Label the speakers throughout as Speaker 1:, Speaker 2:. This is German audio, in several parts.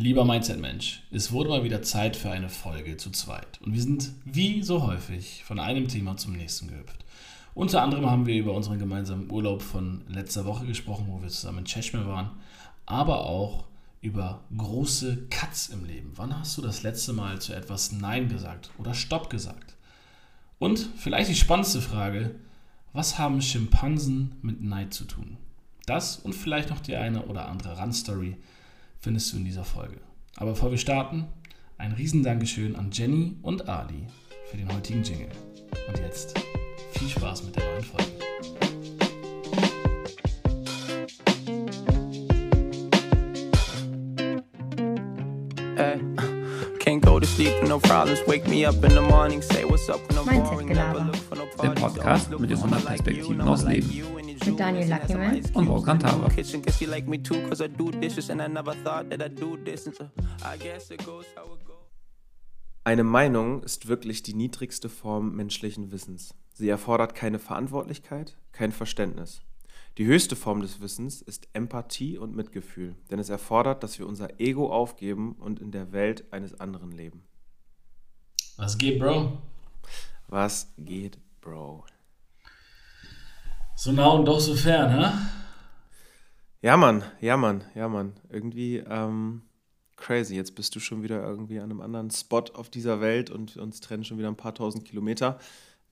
Speaker 1: Lieber Mindset-Mensch, es wurde mal wieder Zeit für eine Folge zu zweit. Und wir sind wie so häufig von einem Thema zum nächsten gehüpft. Unter anderem haben wir über unseren gemeinsamen Urlaub von letzter Woche gesprochen, wo wir zusammen in Cheshire waren, aber auch über große Cuts im Leben. Wann hast du das letzte Mal zu etwas Nein gesagt oder Stopp gesagt? Und vielleicht die spannendste Frage, was haben Schimpansen mit Neid zu tun? Das und vielleicht noch die eine oder andere Randstory findest du in dieser Folge. Aber bevor wir starten, ein Riesendankeschön an Jenny und Ali für den heutigen Jingle. Und jetzt viel Spaß mit der neuen Folge.
Speaker 2: Hey. Can't go to sleep, no problems. Wake me up in the morning, say what's up when I'm boring. Never look for no
Speaker 3: Der. Podcast mit den
Speaker 2: look for
Speaker 3: 100
Speaker 2: someone like you,
Speaker 3: Perspektiven aus Leben.
Speaker 4: Mit Daniel Luckyman.
Speaker 3: Und. Volkan
Speaker 2: goes.
Speaker 5: Eine Meinung ist wirklich die niedrigste Form menschlichen Wissens. Sie erfordert keine Verantwortlichkeit, kein Verständnis. Die höchste Form des Wissens ist Empathie und Mitgefühl, denn es erfordert, dass wir unser Ego aufgeben und in der Welt eines anderen leben.
Speaker 1: Was geht, Bro?
Speaker 5: Was geht, Bro?
Speaker 1: So nah und doch so fern, hä?
Speaker 5: Ja, Mann, ja, Mann, ja, Mann. Irgendwie ähm, crazy. Jetzt bist du schon wieder irgendwie an einem anderen Spot auf dieser Welt und uns trennen schon wieder ein paar tausend Kilometer,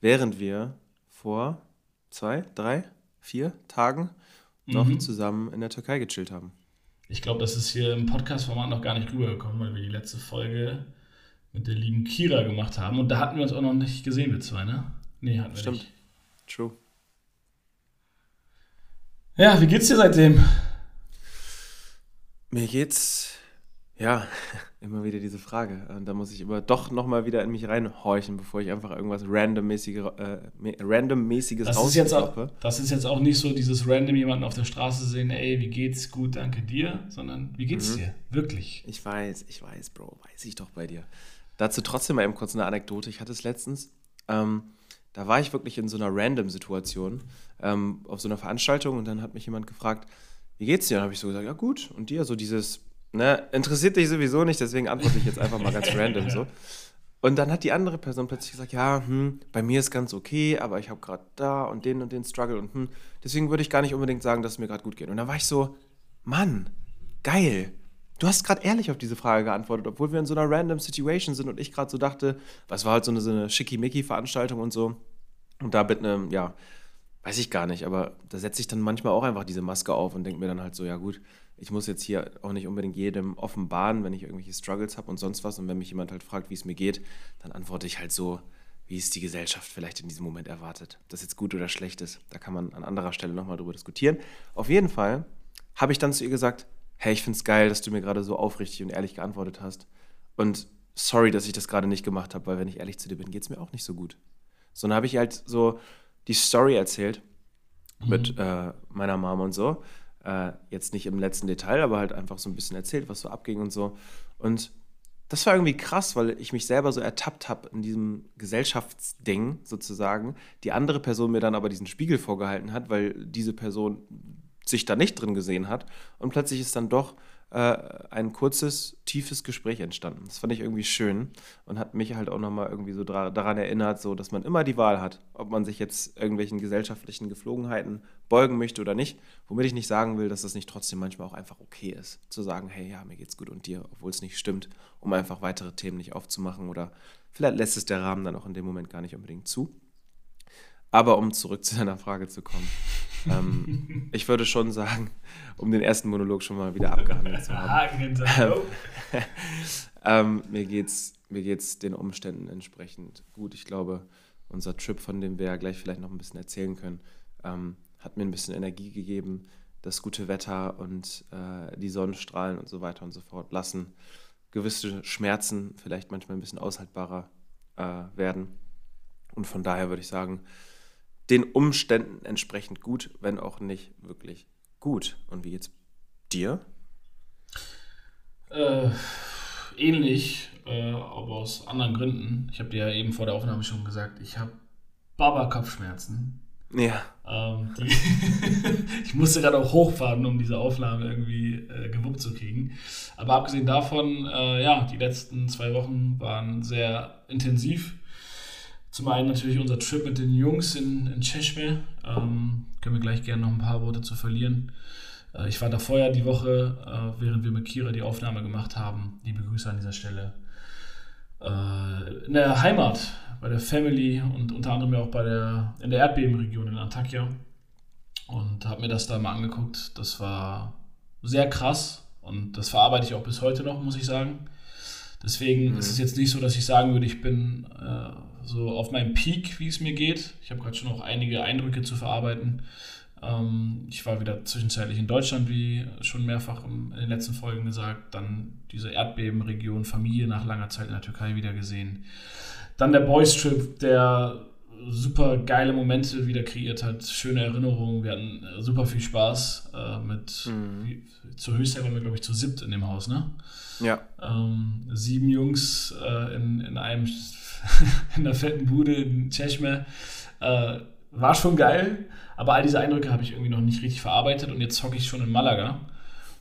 Speaker 5: während wir vor zwei, drei, vier Tagen noch
Speaker 1: Mhm.
Speaker 5: zusammen in der Türkei gechillt haben.
Speaker 1: Ich glaube, das ist hier im Podcast-Format noch gar nicht rübergekommen, weil wir die letzte Folge mit der lieben Kira gemacht haben. Und da hatten wir uns auch noch nicht gesehen, wir zwei, ne? Nee, hatten wir
Speaker 5: Stimmt.
Speaker 1: nicht.
Speaker 5: True.
Speaker 1: Ja, wie geht's dir seitdem?
Speaker 5: Mir geht's, ja, immer wieder diese Frage. Und da muss ich immer doch nochmal wieder in mich reinhorchen, bevor ich einfach irgendwas randommäßige, äh, randommäßiges
Speaker 1: Das ist, jetzt auch,
Speaker 5: rausklappe.
Speaker 1: das ist jetzt auch nicht so dieses random jemanden auf der Straße sehen, ey, wie geht's? Gut, danke dir, sondern wie geht's
Speaker 5: Mhm.
Speaker 1: dir? Wirklich.
Speaker 5: Ich weiß, ich weiß, Bro, weiß ich doch bei dir. Dazu trotzdem mal eben kurz eine Anekdote. Ich hatte es letztens, ähm, da war ich wirklich in so einer Random-Situation ähm, auf so einer Veranstaltung und dann hat mich jemand gefragt, wie geht's dir? Und habe ich so gesagt, ja gut. Und dir so dieses, ne, interessiert dich sowieso nicht, deswegen antworte ich jetzt einfach mal ganz random so. Und dann hat die andere Person plötzlich gesagt, ja, hm, bei mir ist ganz okay, aber ich habe gerade da und den und den Struggle und hm, deswegen würde ich gar nicht unbedingt sagen, dass es mir gerade gut geht. Und dann war ich so, Mann, geil. Du hast gerade ehrlich auf diese Frage geantwortet, obwohl wir in so einer random Situation sind und ich gerade so dachte, was war halt so eine, so eine Schickimicki-Veranstaltung und so. Und da mit einem, ja, weiß ich gar nicht, aber da setze ich dann manchmal auch einfach diese Maske auf und denke mir dann halt so, ja gut, ich muss jetzt hier auch nicht unbedingt jedem offenbaren, wenn ich irgendwelche Struggles habe und sonst was. Und wenn mich jemand halt fragt, wie es mir geht, dann antworte ich halt so, wie es die Gesellschaft vielleicht in diesem Moment erwartet. Ob das jetzt gut oder schlecht ist, da kann man an anderer Stelle nochmal drüber diskutieren. Auf jeden Fall habe ich dann zu ihr gesagt, hey, ich finde es geil, dass du mir gerade so aufrichtig und ehrlich geantwortet hast. Und sorry, dass ich das gerade nicht gemacht habe, weil wenn ich ehrlich zu dir bin, geht es mir auch nicht so gut. Sondern habe ich halt so die Story erzählt mit äh, meiner Mom und so. Äh, jetzt nicht im letzten Detail, aber halt einfach so ein bisschen erzählt, was so abging und so. Und das war irgendwie krass, weil ich mich selber so ertappt habe in diesem Gesellschaftsding sozusagen. Die andere Person mir dann aber diesen Spiegel vorgehalten hat, weil diese Person sich da nicht drin gesehen hat. Und plötzlich ist dann doch äh, ein kurzes, tiefes Gespräch entstanden. Das fand ich irgendwie schön und hat mich halt auch nochmal irgendwie so daran erinnert, so dass man immer die Wahl hat, ob man sich jetzt irgendwelchen gesellschaftlichen Geflogenheiten beugen möchte oder nicht. Womit ich nicht sagen will, dass das nicht trotzdem manchmal auch einfach okay ist, zu sagen, hey, ja, mir geht's gut und dir, obwohl es nicht stimmt, um einfach weitere Themen nicht aufzumachen oder vielleicht lässt es der Rahmen dann auch in dem Moment gar nicht unbedingt zu. Aber um zurück zu deiner Frage zu kommen, ähm, ich würde schon sagen, um den ersten Monolog schon mal wieder abgehandelt zu haben,
Speaker 1: hinter.
Speaker 5: ähm, mir geht's mir geht's den Umständen entsprechend gut. Ich glaube, unser Trip, von dem wir ja gleich vielleicht noch ein bisschen erzählen können, ähm, hat mir ein bisschen Energie gegeben. Das gute Wetter und äh, die Sonnenstrahlen und so weiter und so fort lassen gewisse Schmerzen vielleicht manchmal ein bisschen aushaltbarer äh, werden. Und von daher würde ich sagen, den Umständen entsprechend gut, wenn auch nicht wirklich gut. Und wie geht's dir?
Speaker 1: Äh, ähnlich, äh, aber aus anderen Gründen. Ich habe dir ja eben vor der Aufnahme schon gesagt, ich habe Baba-Kopfschmerzen.
Speaker 5: Ja.
Speaker 1: Ähm, ich musste gerade auch hochfahren, um diese Aufnahme irgendwie äh, gewuppt zu kriegen. Aber abgesehen davon, äh, ja, die letzten zwei Wochen waren sehr intensiv. Zum einen natürlich unser Trip mit den Jungs in, in Cheshire. Ähm, können wir gleich gerne noch ein paar Worte zu verlieren. Äh, ich war da vorher die Woche, äh, während wir mit Kira die Aufnahme gemacht haben. Liebe Grüße an dieser Stelle. Äh, in der Heimat bei der Family und unter anderem auch bei der, in der Erdbebenregion in Antakya. Und habe mir das da mal angeguckt. Das war sehr krass und das verarbeite ich auch bis heute noch, muss ich sagen. Deswegen mhm. ist es jetzt nicht so, dass ich sagen würde, ich bin äh, so auf meinem Peak, wie es mir geht. Ich habe gerade schon noch einige Eindrücke zu verarbeiten. Ähm, ich war wieder zwischenzeitlich in Deutschland, wie schon mehrfach in den letzten Folgen gesagt. Dann diese Erdbebenregion, Familie nach langer Zeit in der Türkei wieder gesehen. Dann der Boys Trip, der super geile Momente wieder kreiert hat, schöne Erinnerungen. Wir hatten äh, super viel Spaß äh, mit, mhm. wie, zur Höchstzeit waren wir, glaube ich, zu siebt in dem Haus, ne?
Speaker 5: Ja.
Speaker 1: Ähm, sieben Jungs äh, in, in einem, in der fetten Bude in Cheshme. Äh, war schon geil, aber all diese Eindrücke habe ich irgendwie noch nicht richtig verarbeitet und jetzt hocke ich schon in Malaga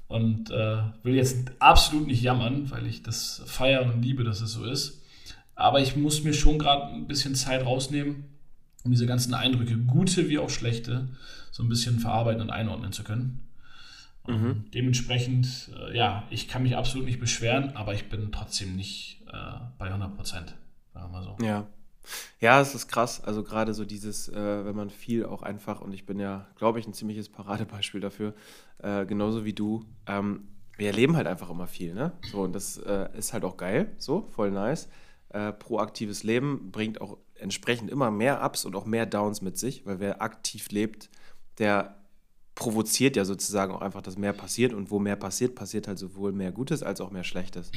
Speaker 1: und äh, will jetzt absolut nicht jammern, weil ich das feiere und liebe, dass es so ist. Aber ich muss mir schon gerade ein bisschen Zeit rausnehmen, um diese ganzen Eindrücke, gute wie auch schlechte, so ein bisschen verarbeiten und einordnen zu können. Mhm. Dementsprechend, äh, ja, ich kann mich absolut nicht beschweren, aber ich bin trotzdem nicht äh, bei 100 Prozent, sagen wir mal so.
Speaker 5: Ja. Ja, es ist krass. Also gerade so dieses, äh, wenn man viel auch einfach, und ich bin ja, glaube ich, ein ziemliches Paradebeispiel dafür, äh, genauso wie du, ähm, wir erleben halt einfach immer viel, ne? So, und das äh, ist halt auch geil, so, voll nice äh, proaktives Leben bringt auch entsprechend immer mehr Ups und auch mehr Downs mit sich, weil wer aktiv lebt, der provoziert ja sozusagen auch einfach, dass mehr passiert und wo mehr passiert, passiert halt sowohl mehr Gutes als auch mehr Schlechtes.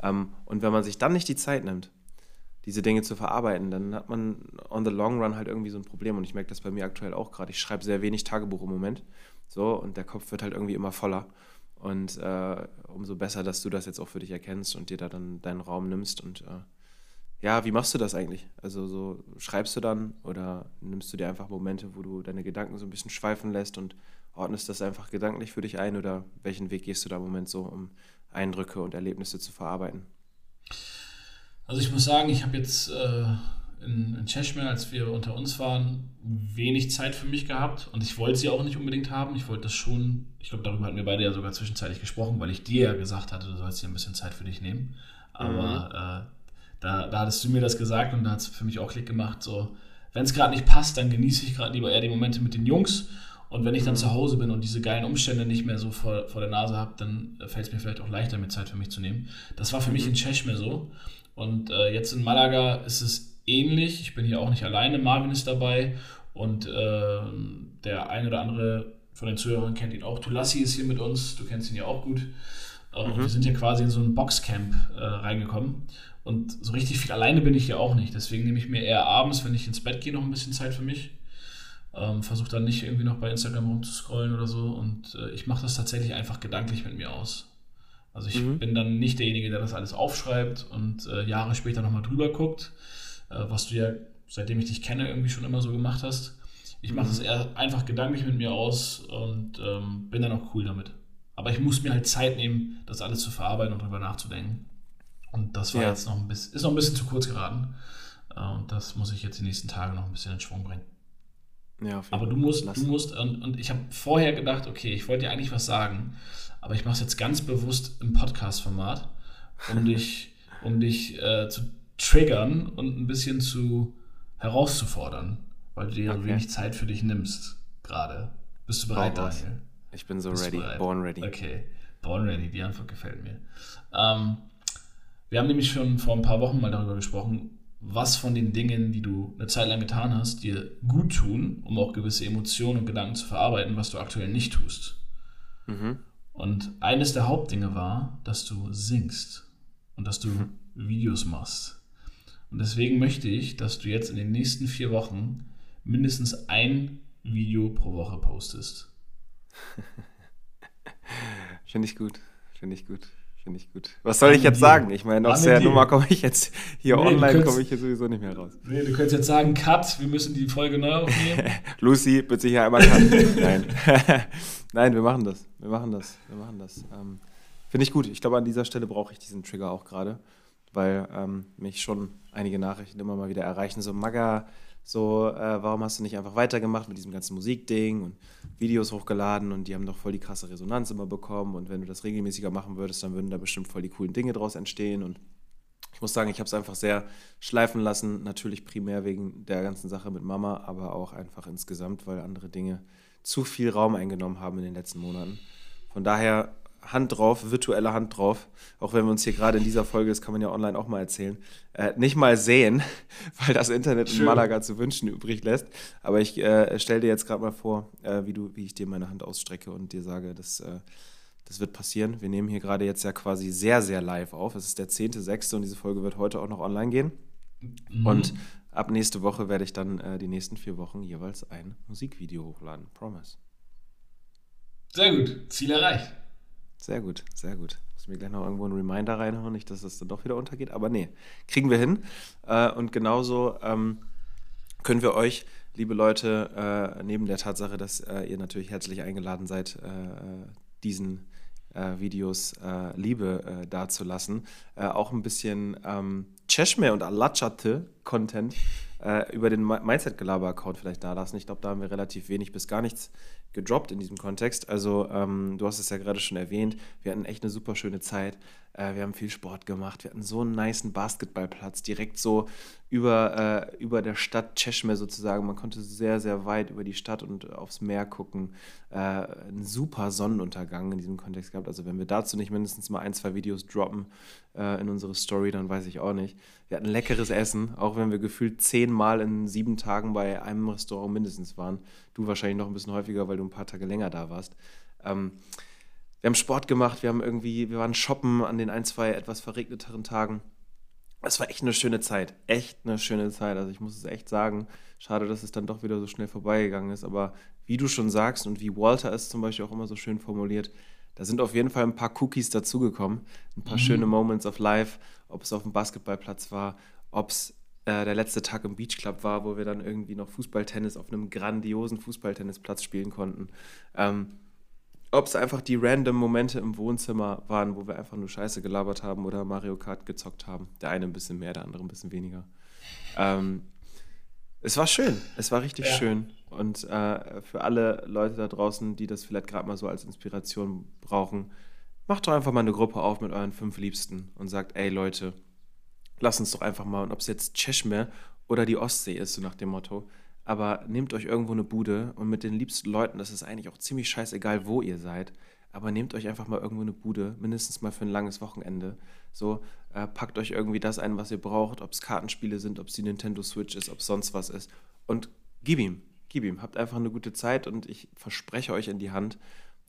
Speaker 5: Ähm, und wenn man sich dann nicht die Zeit nimmt, diese Dinge zu verarbeiten, dann hat man on the long run halt irgendwie so ein Problem und ich merke das bei mir aktuell auch gerade. Ich schreibe sehr wenig Tagebuch im Moment, so und der Kopf wird halt irgendwie immer voller und äh, umso besser, dass du das jetzt auch für dich erkennst und dir da dann deinen Raum nimmst und äh, ja, wie machst du das eigentlich? Also so schreibst du dann oder nimmst du dir einfach Momente, wo du deine Gedanken so ein bisschen schweifen lässt und ordnest das einfach gedanklich für dich ein oder welchen Weg gehst du da im Moment so, um Eindrücke und Erlebnisse zu verarbeiten?
Speaker 1: Also ich muss sagen, ich habe jetzt äh, in, in Cheshire, als wir unter uns waren, wenig Zeit für mich gehabt und ich wollte sie auch nicht unbedingt haben. Ich wollte das schon, ich glaube, darüber hatten wir beide ja sogar zwischenzeitlich gesprochen, weil ich dir ja gesagt hatte, du sollst dir ein bisschen Zeit für dich nehmen. Aber mhm. äh, da, da hattest du mir das gesagt und da hat es für mich auch Klick gemacht. So, wenn es gerade nicht passt, dann genieße ich gerade lieber eher die Momente mit den Jungs. Und wenn ich dann mhm. zu Hause bin und diese geilen Umstände nicht mehr so vor, vor der Nase habe, dann fällt es mir vielleicht auch leichter, mir Zeit für mich zu nehmen. Das war für mhm. mich in Cheshire so. Und äh, jetzt in Malaga ist es ähnlich. Ich bin hier auch nicht alleine. Marvin ist dabei und äh, der ein oder andere von den Zuhörern kennt ihn auch. Tulassi ist hier mit uns. Du kennst ihn ja auch gut. Äh, mhm. Wir sind hier quasi in so ein Boxcamp äh, reingekommen. Und so richtig viel alleine bin ich ja auch nicht. Deswegen nehme ich mir eher abends, wenn ich ins Bett gehe, noch ein bisschen Zeit für mich. Ähm, Versuche dann nicht irgendwie noch bei Instagram rumzuscrollen oder so. Und äh, ich mache das tatsächlich einfach gedanklich mit mir aus. Also ich mhm. bin dann nicht derjenige, der das alles aufschreibt und äh, Jahre später nochmal drüber guckt, äh, was du ja, seitdem ich dich kenne, irgendwie schon immer so gemacht hast. Ich mache mhm. das eher einfach gedanklich mit mir aus und ähm, bin dann auch cool damit. Aber ich muss mir halt Zeit nehmen, das alles zu verarbeiten und darüber nachzudenken. Und das war ja. jetzt noch ein bisschen, ist noch ein bisschen zu kurz geraten. Äh, und das muss ich jetzt die nächsten Tage noch ein bisschen in Schwung bringen. Ja, aber du musst, du musst, und, und ich habe vorher gedacht, okay, ich wollte dir eigentlich was sagen, aber ich mache es jetzt ganz bewusst im Podcast-Format, um dich, um dich äh, zu triggern und ein bisschen zu herauszufordern, weil du dir okay. wenig Zeit für dich nimmst gerade. Bist du bereit, Daniel?
Speaker 5: Ich bin so Bist ready, born ready.
Speaker 1: Okay, born ready, die Antwort gefällt mir. Ähm, wir haben nämlich schon vor ein paar Wochen mal darüber gesprochen, was von den Dingen, die du eine Zeit lang getan hast, dir gut tun, um auch gewisse Emotionen und Gedanken zu verarbeiten, was du aktuell nicht tust. Mhm. Und eines der Hauptdinge war, dass du singst und dass du mhm. Videos machst. Und deswegen möchte ich, dass du jetzt in den nächsten vier Wochen mindestens ein Video pro Woche postest.
Speaker 5: Finde ich gut. Finde ich gut. Finde ich gut. Was soll ich jetzt sagen? Ich meine, aus der Nummer komme ich jetzt hier nee, online, komme ich hier sowieso nicht mehr raus.
Speaker 1: Nee, du könntest jetzt sagen, Cut, wir müssen die Folge neu aufnehmen.
Speaker 5: Lucy, bitte hier einmal Cut. Nein. Nein, wir machen das. Wir machen das. Wir machen das. Ähm, Finde ich gut. Ich glaube, an dieser Stelle brauche ich diesen Trigger auch gerade, weil ähm, mich schon einige Nachrichten immer mal wieder erreichen. So, Maga, so, äh, warum hast du nicht einfach weitergemacht mit diesem ganzen Musikding und Videos hochgeladen und die haben doch voll die krasse Resonanz immer bekommen und wenn du das regelmäßiger machen würdest, dann würden da bestimmt voll die coolen Dinge draus entstehen und ich muss sagen, ich habe es einfach sehr schleifen lassen, natürlich primär wegen der ganzen Sache mit Mama, aber auch einfach insgesamt, weil andere Dinge zu viel Raum eingenommen haben in den letzten Monaten. Von daher Hand drauf, virtuelle Hand drauf, auch wenn wir uns hier gerade in dieser Folge, das kann man ja online auch mal erzählen, äh, nicht mal sehen, weil das Internet Schön. in Malaga zu wünschen übrig lässt. Aber ich äh, stelle dir jetzt gerade mal vor, äh, wie, du, wie ich dir meine Hand ausstrecke und dir sage, dass, äh, das wird passieren. Wir nehmen hier gerade jetzt ja quasi sehr, sehr live auf. Es ist der 10.6. und diese Folge wird heute auch noch online gehen. Mhm. Und ab nächste Woche werde ich dann äh, die nächsten vier Wochen jeweils ein Musikvideo hochladen. Promise.
Speaker 1: Sehr gut, Ziel erreicht.
Speaker 5: Sehr gut, sehr gut. Muss mir gleich noch irgendwo einen Reminder reinhauen, nicht, dass das dann doch wieder untergeht. Aber nee, kriegen wir hin. Äh, und genauso ähm, können wir euch, liebe Leute, äh, neben der Tatsache, dass äh, ihr natürlich herzlich eingeladen seid, diesen Videos Liebe dazulassen, auch ein bisschen ähm, Cheshme und Alachate-Content über den Mindset-Gelaber-Account vielleicht da lassen. Ich glaube, da haben wir relativ wenig bis gar nichts gedroppt in diesem Kontext. Also ähm, du hast es ja gerade schon erwähnt, wir hatten echt eine super schöne Zeit. Äh, wir haben viel Sport gemacht. Wir hatten so einen niceen Basketballplatz, direkt so über, äh, über der Stadt Cheshme sozusagen. Man konnte sehr, sehr weit über die Stadt und aufs Meer gucken. Äh, ein super Sonnenuntergang in diesem Kontext gehabt. Also wenn wir dazu nicht mindestens mal ein, zwei Videos droppen äh, in unsere Story, dann weiß ich auch nicht. Wir hatten leckeres Essen, auch wenn wir gefühlt zehnmal in sieben Tagen bei einem Restaurant mindestens waren. Du wahrscheinlich noch ein bisschen häufiger, weil du ein paar Tage länger da warst. Ähm, wir haben Sport gemacht, wir haben irgendwie, wir waren shoppen an den ein, zwei etwas verregneteren Tagen. Es war echt eine schöne Zeit. Echt eine schöne Zeit. Also ich muss es echt sagen. Schade, dass es dann doch wieder so schnell vorbeigegangen ist. Aber wie du schon sagst und wie Walter es zum Beispiel auch immer so schön formuliert, da sind auf jeden Fall ein paar Cookies dazugekommen. Ein paar mhm. schöne Moments of Life. Ob es auf dem Basketballplatz war, ob es äh, der letzte Tag im Beach Club war, wo wir dann irgendwie noch Fußballtennis auf einem grandiosen Fußballtennisplatz spielen konnten. Ähm, ob es einfach die random Momente im Wohnzimmer waren, wo wir einfach nur Scheiße gelabert haben oder Mario Kart gezockt haben. Der eine ein bisschen mehr, der andere ein bisschen weniger. Ähm, es war schön, es war richtig ja. schön. Und äh, für alle Leute da draußen, die das vielleicht gerade mal so als Inspiration brauchen, macht doch einfach mal eine Gruppe auf mit euren fünf Liebsten und sagt, ey Leute, lasst uns doch einfach mal, und ob es jetzt Cheshme oder die Ostsee ist, so nach dem Motto, aber nehmt euch irgendwo eine Bude und mit den liebsten Leuten, das ist eigentlich auch ziemlich scheißegal, wo ihr seid, aber nehmt euch einfach mal irgendwo eine Bude, mindestens mal für ein langes Wochenende. So, äh, packt euch irgendwie das ein, was ihr braucht, ob es Kartenspiele sind, ob es die Nintendo Switch ist, ob es sonst was ist. Und gib ihm, gib ihm. Habt einfach eine gute Zeit und ich verspreche euch in die Hand,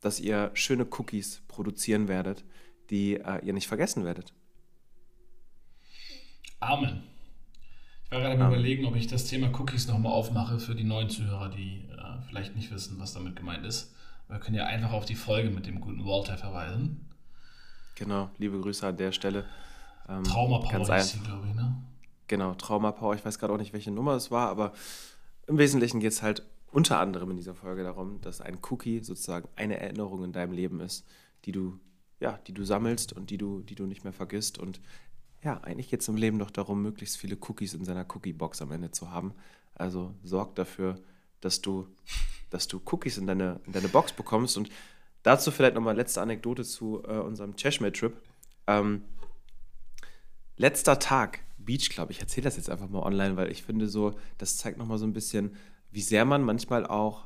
Speaker 5: dass ihr schöne Cookies produzieren werdet, die äh, ihr nicht vergessen werdet.
Speaker 1: Amen. Ich war gerade am Überlegen, ob ich das Thema Cookies nochmal aufmache für die neuen Zuhörer, die äh, vielleicht nicht wissen, was damit gemeint ist. Wir können ja einfach auf die Folge mit dem guten Walter verweisen.
Speaker 5: Genau, liebe Grüße an der Stelle.
Speaker 1: Ähm, Trauma Power ist glaube ich, ne?
Speaker 5: Genau, Trauma Power. Ich weiß gerade auch nicht, welche Nummer es war, aber im Wesentlichen geht es halt unter anderem in dieser Folge darum, dass ein Cookie sozusagen eine Erinnerung in deinem Leben ist, die du, ja, die du sammelst und die du, die du nicht mehr vergisst. Und ja, eigentlich geht es im Leben doch darum, möglichst viele Cookies in seiner Cookie-Box am Ende zu haben. Also sorg dafür, dass du, dass du Cookies in deine, in deine Box bekommst. Und dazu vielleicht nochmal letzte Anekdote zu äh, unserem Cheshire-Trip. Ähm, letzter Tag, Beach Club. Ich erzähle das jetzt einfach mal online, weil ich finde so, das zeigt nochmal so ein bisschen, wie sehr man manchmal auch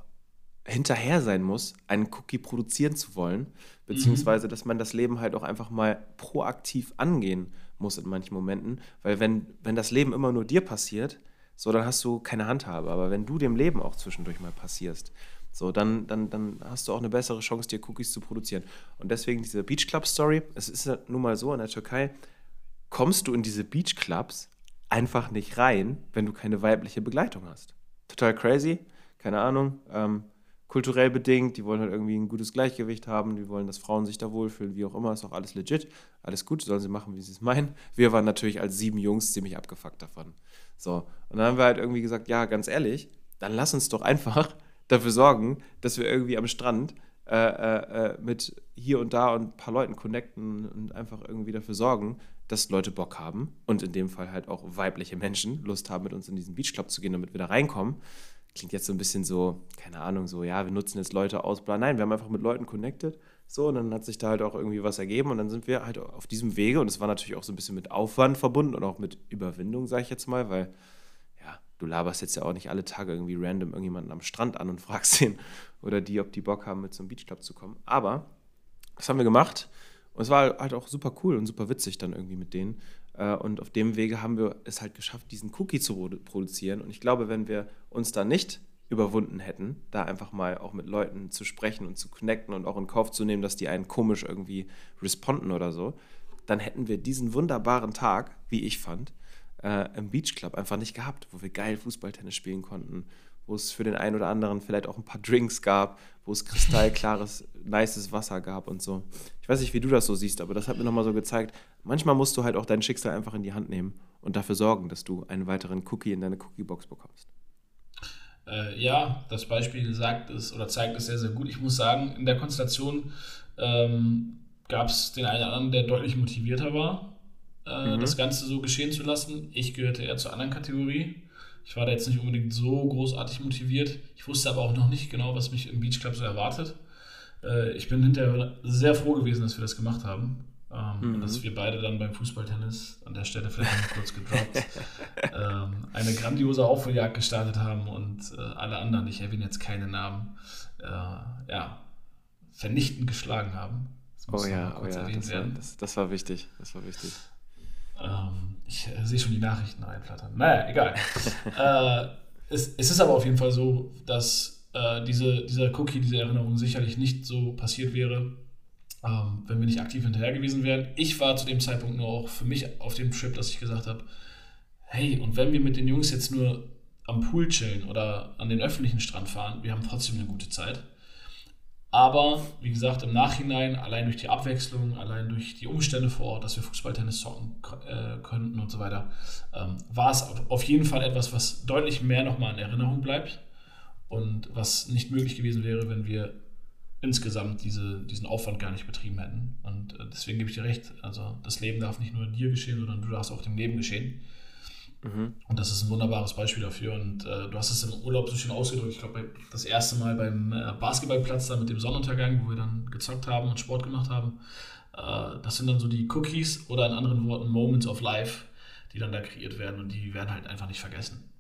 Speaker 5: hinterher sein muss, einen Cookie produzieren zu wollen, beziehungsweise mhm. dass man das Leben halt auch einfach mal proaktiv angehen muss in manchen Momenten, weil wenn, wenn das Leben immer nur dir passiert, so, dann hast du keine Handhabe, aber wenn du dem Leben auch zwischendurch mal passierst, so, dann, dann, dann hast du auch eine bessere Chance, dir Cookies zu produzieren. Und deswegen diese Beach Club Story, es ist ja nun mal so, in der Türkei kommst du in diese Beach Clubs einfach nicht rein, wenn du keine weibliche Begleitung hast. Total crazy, keine Ahnung. Ähm, kulturell bedingt, die wollen halt irgendwie ein gutes Gleichgewicht haben, die wollen, dass Frauen sich da wohlfühlen, wie auch immer, ist auch alles legit, alles gut, sollen sie machen, wie sie es meinen. Wir waren natürlich als sieben Jungs ziemlich abgefuckt davon. So, und dann haben wir halt irgendwie gesagt, ja, ganz ehrlich, dann lass uns doch einfach dafür sorgen, dass wir irgendwie am Strand äh, äh, äh, mit hier und da und ein paar Leuten connecten und einfach irgendwie dafür sorgen, dass Leute Bock haben und in dem Fall halt auch weibliche Menschen Lust haben, mit uns in diesen Beachclub zu gehen, damit wir da reinkommen. Klingt jetzt so ein bisschen so, keine Ahnung, so, ja, wir nutzen jetzt Leute aus, bla. Nein, wir haben einfach mit Leuten connected. So, und dann hat sich da halt auch irgendwie was ergeben und dann sind wir halt auf diesem Wege und es war natürlich auch so ein bisschen mit Aufwand verbunden und auch mit Überwindung, sage ich jetzt mal, weil ja, du laberst jetzt ja auch nicht alle Tage irgendwie random irgendjemanden am Strand an und fragst ihn oder die, ob die Bock haben, mit zum Beachclub zu kommen. Aber das haben wir gemacht und es war halt auch super cool und super witzig dann irgendwie mit denen. Äh, und auf dem Wege haben wir es halt geschafft, diesen Cookie zu produzieren. Und ich glaube, wenn wir uns da nicht überwunden hätten, da einfach mal auch mit Leuten zu sprechen und zu connecten und auch in Kauf zu nehmen, dass die einen komisch irgendwie responden oder so, dann hätten wir diesen wunderbaren Tag, wie ich fand, äh, im Beach Club einfach nicht gehabt, wo wir geil Fußballtennis spielen konnten, wo es für den einen oder anderen vielleicht auch ein paar Drinks gab, wo es kristallklares, nices Wasser gab und so. Ich weiß nicht, wie du das so siehst, aber das hat mir nochmal so gezeigt, manchmal musst du halt auch dein Schicksal einfach in die Hand nehmen und dafür sorgen, dass du einen weiteren Cookie in deine Cookiebox bekommst.
Speaker 1: Äh, ja, das Beispiel sagt es oder zeigt es sehr, sehr gut. Ich muss sagen, in der Konstellation ähm, gab es den einen oder anderen, der deutlich motivierter war, äh, mhm. das Ganze so geschehen zu lassen. Ich gehörte eher zur anderen Kategorie. Ich war da jetzt nicht unbedingt so großartig motiviert. Ich wusste aber auch noch nicht genau, was mich im Beach Club so erwartet. Äh, ich bin hinterher sehr froh gewesen, dass wir das gemacht haben. Ähm, mhm. Dass wir beide dann beim Fußballtennis, an der Stelle vielleicht noch kurz gedroppt, ähm, eine grandiose Aufholjagd gestartet haben und äh, alle anderen, ich erwähne jetzt keine Namen, äh, ja, vernichtend geschlagen haben.
Speaker 5: oh ja, oh ja das, war, das, das, war wichtig. Das war wichtig.
Speaker 1: Ähm, ich äh, sehe schon die Nachrichten einflattern. Naja, egal. äh, es, es, ist aber auf jeden Fall so, dass äh, diese, dieser Cookie, diese Erinnerung sicherlich nicht so passiert wäre, ähm, wenn wir nicht aktiv hinterher gewesen wären. Ich war zu dem Zeitpunkt nur auch für mich auf dem Trip, dass ich gesagt habe, hey, und wenn wir mit den Jungs jetzt nur am Pool chillen oder an den öffentlichen Strand fahren, wir haben trotzdem eine gute Zeit. Aber wie gesagt, im Nachhinein, allein durch die Abwechslung, allein durch die Umstände vor Ort, dass wir Fußballtennis zocken äh, könnten und so weiter, ähm, war es auf jeden Fall etwas, was deutlich mehr nochmal in Erinnerung bleibt und was nicht möglich gewesen wäre, wenn wir insgesamt diese, diesen Aufwand gar nicht betrieben hätten. Und äh, deswegen gebe ich dir recht, also das Leben darf nicht nur dir geschehen, sondern du darfst auch dem Leben geschehen. Mhm. Und das ist ein wunderbares Beispiel dafür. Und äh, du hast es im Urlaub so schön ausgedrückt. Ich glaube, das erste Mal beim äh, Basketballplatz da mit dem Sonnenuntergang, wo wir dann gezockt haben und Sport gemacht haben. Äh, das sind dann so die Cookies oder in anderen Worten Moments of Life, die dann da kreiert werden und die werden halt einfach nicht vergessen.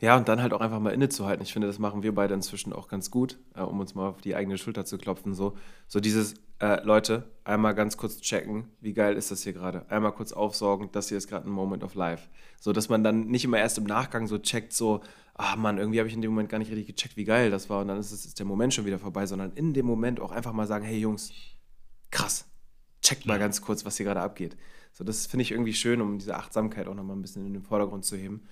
Speaker 5: Ja, und dann halt auch einfach mal innezuhalten. Ich finde, das machen wir beide inzwischen auch ganz gut, äh, um uns mal auf die eigene Schulter zu klopfen. So, so dieses, äh, Leute, einmal ganz kurz checken, wie geil ist das hier gerade. Einmal kurz aufsorgen, das hier ist gerade ein Moment of Life. So, dass man dann nicht immer erst im Nachgang so checkt, so, ah Mann, irgendwie habe ich in dem Moment gar nicht richtig gecheckt, wie geil das war und dann ist, es, ist der Moment schon wieder vorbei, sondern in dem Moment auch einfach mal sagen, hey Jungs, krass, checkt mal ganz kurz, was hier gerade abgeht. So, das finde ich irgendwie schön, um diese Achtsamkeit auch nochmal ein bisschen in den Vordergrund zu heben.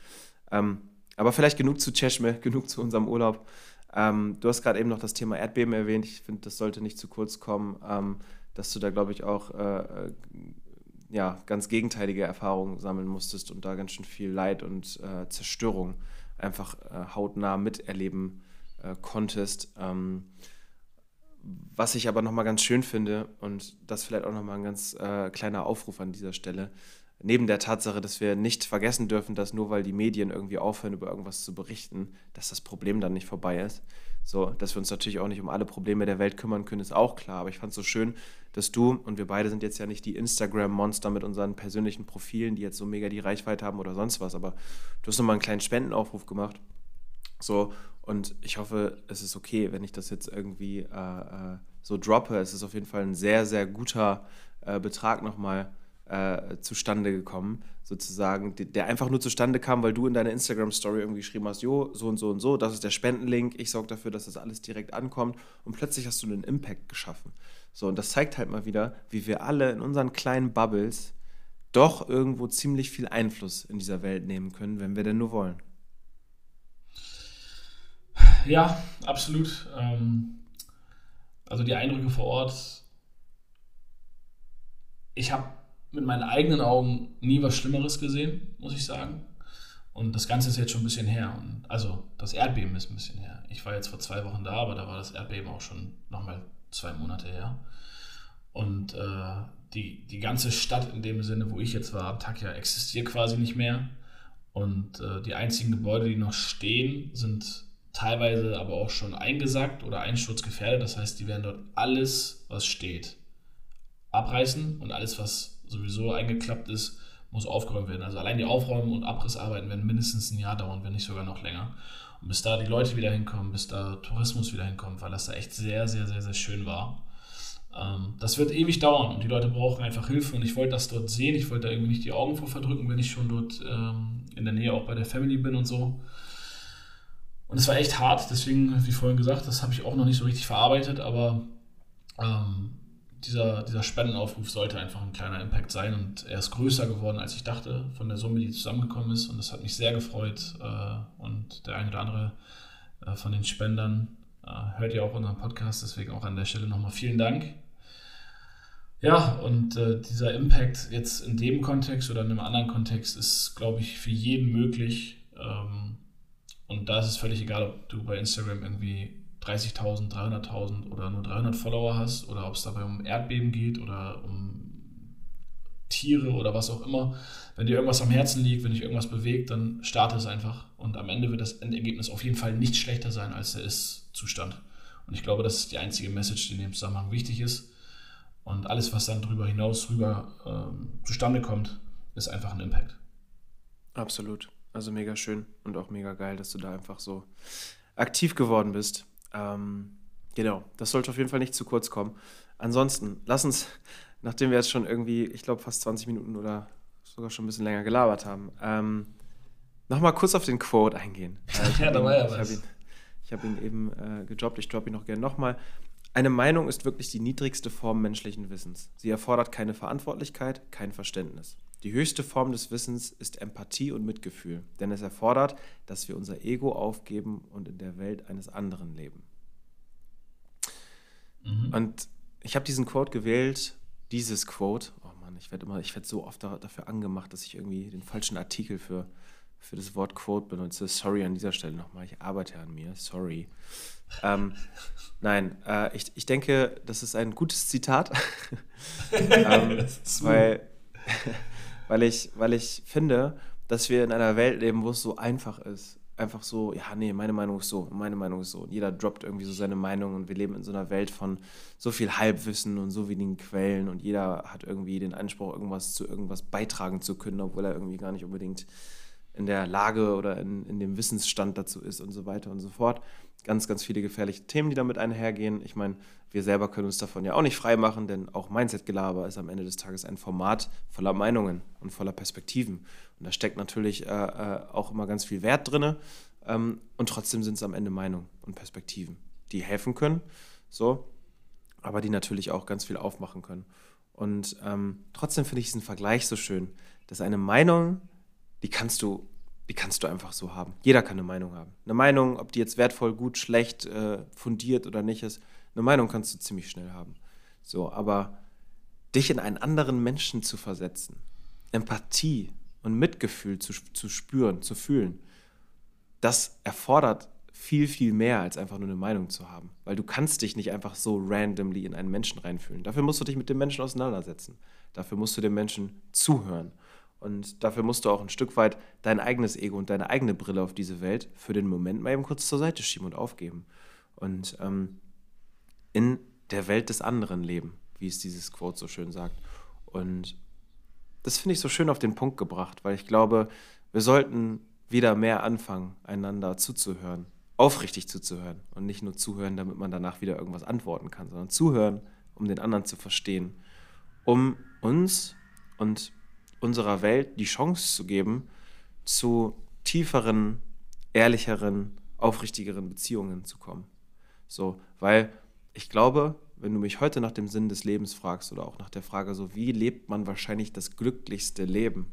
Speaker 5: Ähm, aber vielleicht genug zu Cheshme, genug zu unserem Urlaub. Ähm, du hast gerade eben noch das Thema Erdbeben erwähnt. Ich finde, das sollte nicht zu kurz kommen, ähm, dass du da, glaube ich, auch äh, äh, ja, ganz gegenteilige Erfahrungen sammeln musstest und da ganz schön viel Leid und äh, Zerstörung einfach äh, hautnah miterleben äh, konntest. Ähm, was ich aber nochmal ganz schön finde und das vielleicht auch nochmal ein ganz äh, kleiner Aufruf an dieser Stelle, neben der Tatsache, dass wir nicht vergessen dürfen, dass nur weil die Medien irgendwie aufhören, über irgendwas zu berichten, dass das Problem dann nicht vorbei ist. So, dass wir uns natürlich auch nicht um alle Probleme der Welt kümmern können, ist auch klar. Aber ich fand es so schön, dass du, und wir beide sind jetzt ja nicht die Instagram-Monster mit unseren persönlichen Profilen, die jetzt so mega die Reichweite haben oder sonst was, aber du hast nochmal einen kleinen Spendenaufruf gemacht. So, und ich hoffe, es ist okay, wenn ich das jetzt irgendwie äh, äh so droppe. Es ist auf jeden Fall ein sehr, sehr guter äh, Betrag nochmal äh, zustande gekommen, sozusagen, der einfach nur zustande kam, weil du in deiner Instagram-Story irgendwie geschrieben hast, jo, so und so und so, das ist der Spendenlink, ich sorge dafür, dass das alles direkt ankommt und plötzlich hast du einen Impact geschaffen. So, und das zeigt halt mal wieder, wie wir alle in unseren kleinen Bubbles doch irgendwo ziemlich viel Einfluss in dieser Welt nehmen können, wenn wir denn nur wollen.
Speaker 1: Ja, absolut. Ähm, also die Eindrücke vor Ort. Ich habe mit meinen eigenen Augen nie was Schlimmeres gesehen, muss ich sagen. Und das Ganze ist jetzt schon ein bisschen her. Und also das Erdbeben ist ein bisschen her. Ich war jetzt vor zwei Wochen da, aber da war das Erdbeben auch schon nochmal zwei Monate her. Und äh, die, die ganze Stadt in dem Sinne, wo ich jetzt war, Antakya, existiert quasi nicht mehr. Und äh, die einzigen Gebäude, die noch stehen, sind teilweise aber auch schon eingesackt oder einsturzgefährdet. Das heißt, die werden dort alles, was steht, abreißen und alles, was sowieso eingeklappt ist, muss aufgeräumt werden. Also allein die Aufräumen und Abrissarbeiten werden mindestens ein Jahr dauern, wenn nicht sogar noch länger. Und bis da die Leute wieder hinkommen, bis da Tourismus wieder hinkommt, weil das da echt sehr, sehr, sehr, sehr schön war. Ähm, das wird ewig dauern und die Leute brauchen einfach Hilfe und ich wollte das dort sehen. Ich wollte da irgendwie nicht die Augen vor verdrücken, wenn ich schon dort ähm, in der Nähe auch bei der Family bin und so. Und es war echt hart, deswegen, wie vorhin gesagt, das habe ich auch noch nicht so richtig verarbeitet, aber ähm, dieser, dieser Spendenaufruf sollte einfach ein kleiner Impact sein und er ist größer geworden, als ich dachte, von der Summe, die zusammengekommen ist. Und das hat mich sehr gefreut. Äh, und der eine oder andere äh, von den Spendern äh, hört ja auch unseren Podcast, deswegen auch an der Stelle nochmal vielen Dank. Ja, und dieser Impact jetzt in dem Kontext oder in einem anderen Kontext ist, glaube ich, für jeden möglich. Ähm, und da ist es völlig egal, ob du bei Instagram irgendwie 30.000, 300.000 oder nur 300 Follower hast oder ob es dabei um Erdbeben geht oder um Tiere oder was auch immer. Wenn dir irgendwas am Herzen liegt, wenn dich irgendwas bewegt, dann starte es einfach. Und am Ende wird das Endergebnis auf jeden Fall nicht schlechter sein als der Ist-Zustand. Und ich glaube, das ist die einzige Message, die in dem Zusammenhang wichtig ist. Und alles, was dann darüber hinaus rüber ähm, zustande kommt, ist einfach ein Impact.
Speaker 5: Absolut. Also mega schön und auch mega geil, dass du da einfach so aktiv geworden bist. Ähm, genau, das sollte auf jeden Fall nicht zu kurz kommen. Ansonsten, lass uns, nachdem wir jetzt schon irgendwie, ich glaube, fast 20 Minuten oder sogar schon ein bisschen länger gelabert haben, ähm, nochmal kurz auf den Quote eingehen.
Speaker 1: Äh, ja, da war ja was.
Speaker 5: Ich habe ihn, hab ihn, eben äh, gedroppt, ich droppe ihn noch gerne nochmal. Eine Meinung ist wirklich die niedrigste Form menschlichen Wissens. Sie erfordert keine Verantwortlichkeit, kein Verständnis. Die höchste Form des Wissens ist Empathie und Mitgefühl, denn es erfordert, dass wir unser Ego aufgeben und in der Welt eines anderen leben. Mhm. Und ich habe diesen Quote gewählt, dieses Quote. Oh Mann, ich werde immer, ich werde so oft dafür angemacht, dass ich irgendwie den falschen Artikel für, für das Wort Quote benutze. Sorry an dieser Stelle nochmal, ich arbeite an mir, sorry. Ähm, nein, äh, ich, ich denke, das ist ein gutes Zitat, ähm, weil weil ich, weil ich finde, dass wir in einer Welt leben, wo es so einfach ist. Einfach so, ja, nee, meine Meinung ist so, meine Meinung ist so. Und jeder droppt irgendwie so seine Meinung und wir leben in so einer Welt von so viel Halbwissen und so wenigen Quellen und jeder hat irgendwie den Anspruch, irgendwas zu irgendwas beitragen zu können, obwohl er irgendwie gar nicht unbedingt in der Lage oder in, in dem Wissensstand dazu ist und so weiter und so fort. Ganz, ganz viele gefährliche Themen, die damit einhergehen. Ich meine, wir selber können uns davon ja auch nicht frei machen, denn auch Mindset-Gelaber ist am Ende des Tages ein Format voller Meinungen und voller Perspektiven. Und da steckt natürlich äh, äh, auch immer ganz viel Wert drin. Ähm, und trotzdem sind es am Ende Meinungen und Perspektiven, die helfen können, so, aber die natürlich auch ganz viel aufmachen können. Und ähm, trotzdem finde ich diesen Vergleich so schön, dass eine Meinung, die kannst du die kannst du einfach so haben. Jeder kann eine Meinung haben. Eine Meinung, ob die jetzt wertvoll, gut, schlecht, äh, fundiert oder nicht ist, eine Meinung kannst du ziemlich schnell haben. So, aber dich in einen anderen Menschen zu versetzen, Empathie und Mitgefühl zu, zu spüren, zu fühlen, das erfordert viel, viel mehr als einfach nur eine Meinung zu haben. Weil du kannst dich nicht einfach so randomly in einen Menschen reinfühlen. Dafür musst du dich mit dem Menschen auseinandersetzen. Dafür musst du dem Menschen zuhören. Und dafür musst du auch ein Stück weit dein eigenes Ego und deine eigene Brille auf diese Welt für den Moment mal eben kurz zur Seite schieben und aufgeben. Und ähm, in der Welt des anderen leben, wie es dieses Quote so schön sagt. Und das finde ich so schön auf den Punkt gebracht, weil ich glaube, wir sollten wieder mehr anfangen, einander zuzuhören, aufrichtig zuzuhören und nicht nur zuhören, damit man danach wieder irgendwas antworten kann, sondern zuhören, um den anderen zu verstehen, um uns und unserer Welt die Chance zu geben, zu tieferen, ehrlicheren, aufrichtigeren Beziehungen zu kommen. So, weil ich glaube, wenn du mich heute nach dem Sinn des Lebens fragst oder auch nach der Frage, so wie lebt man wahrscheinlich das glücklichste Leben,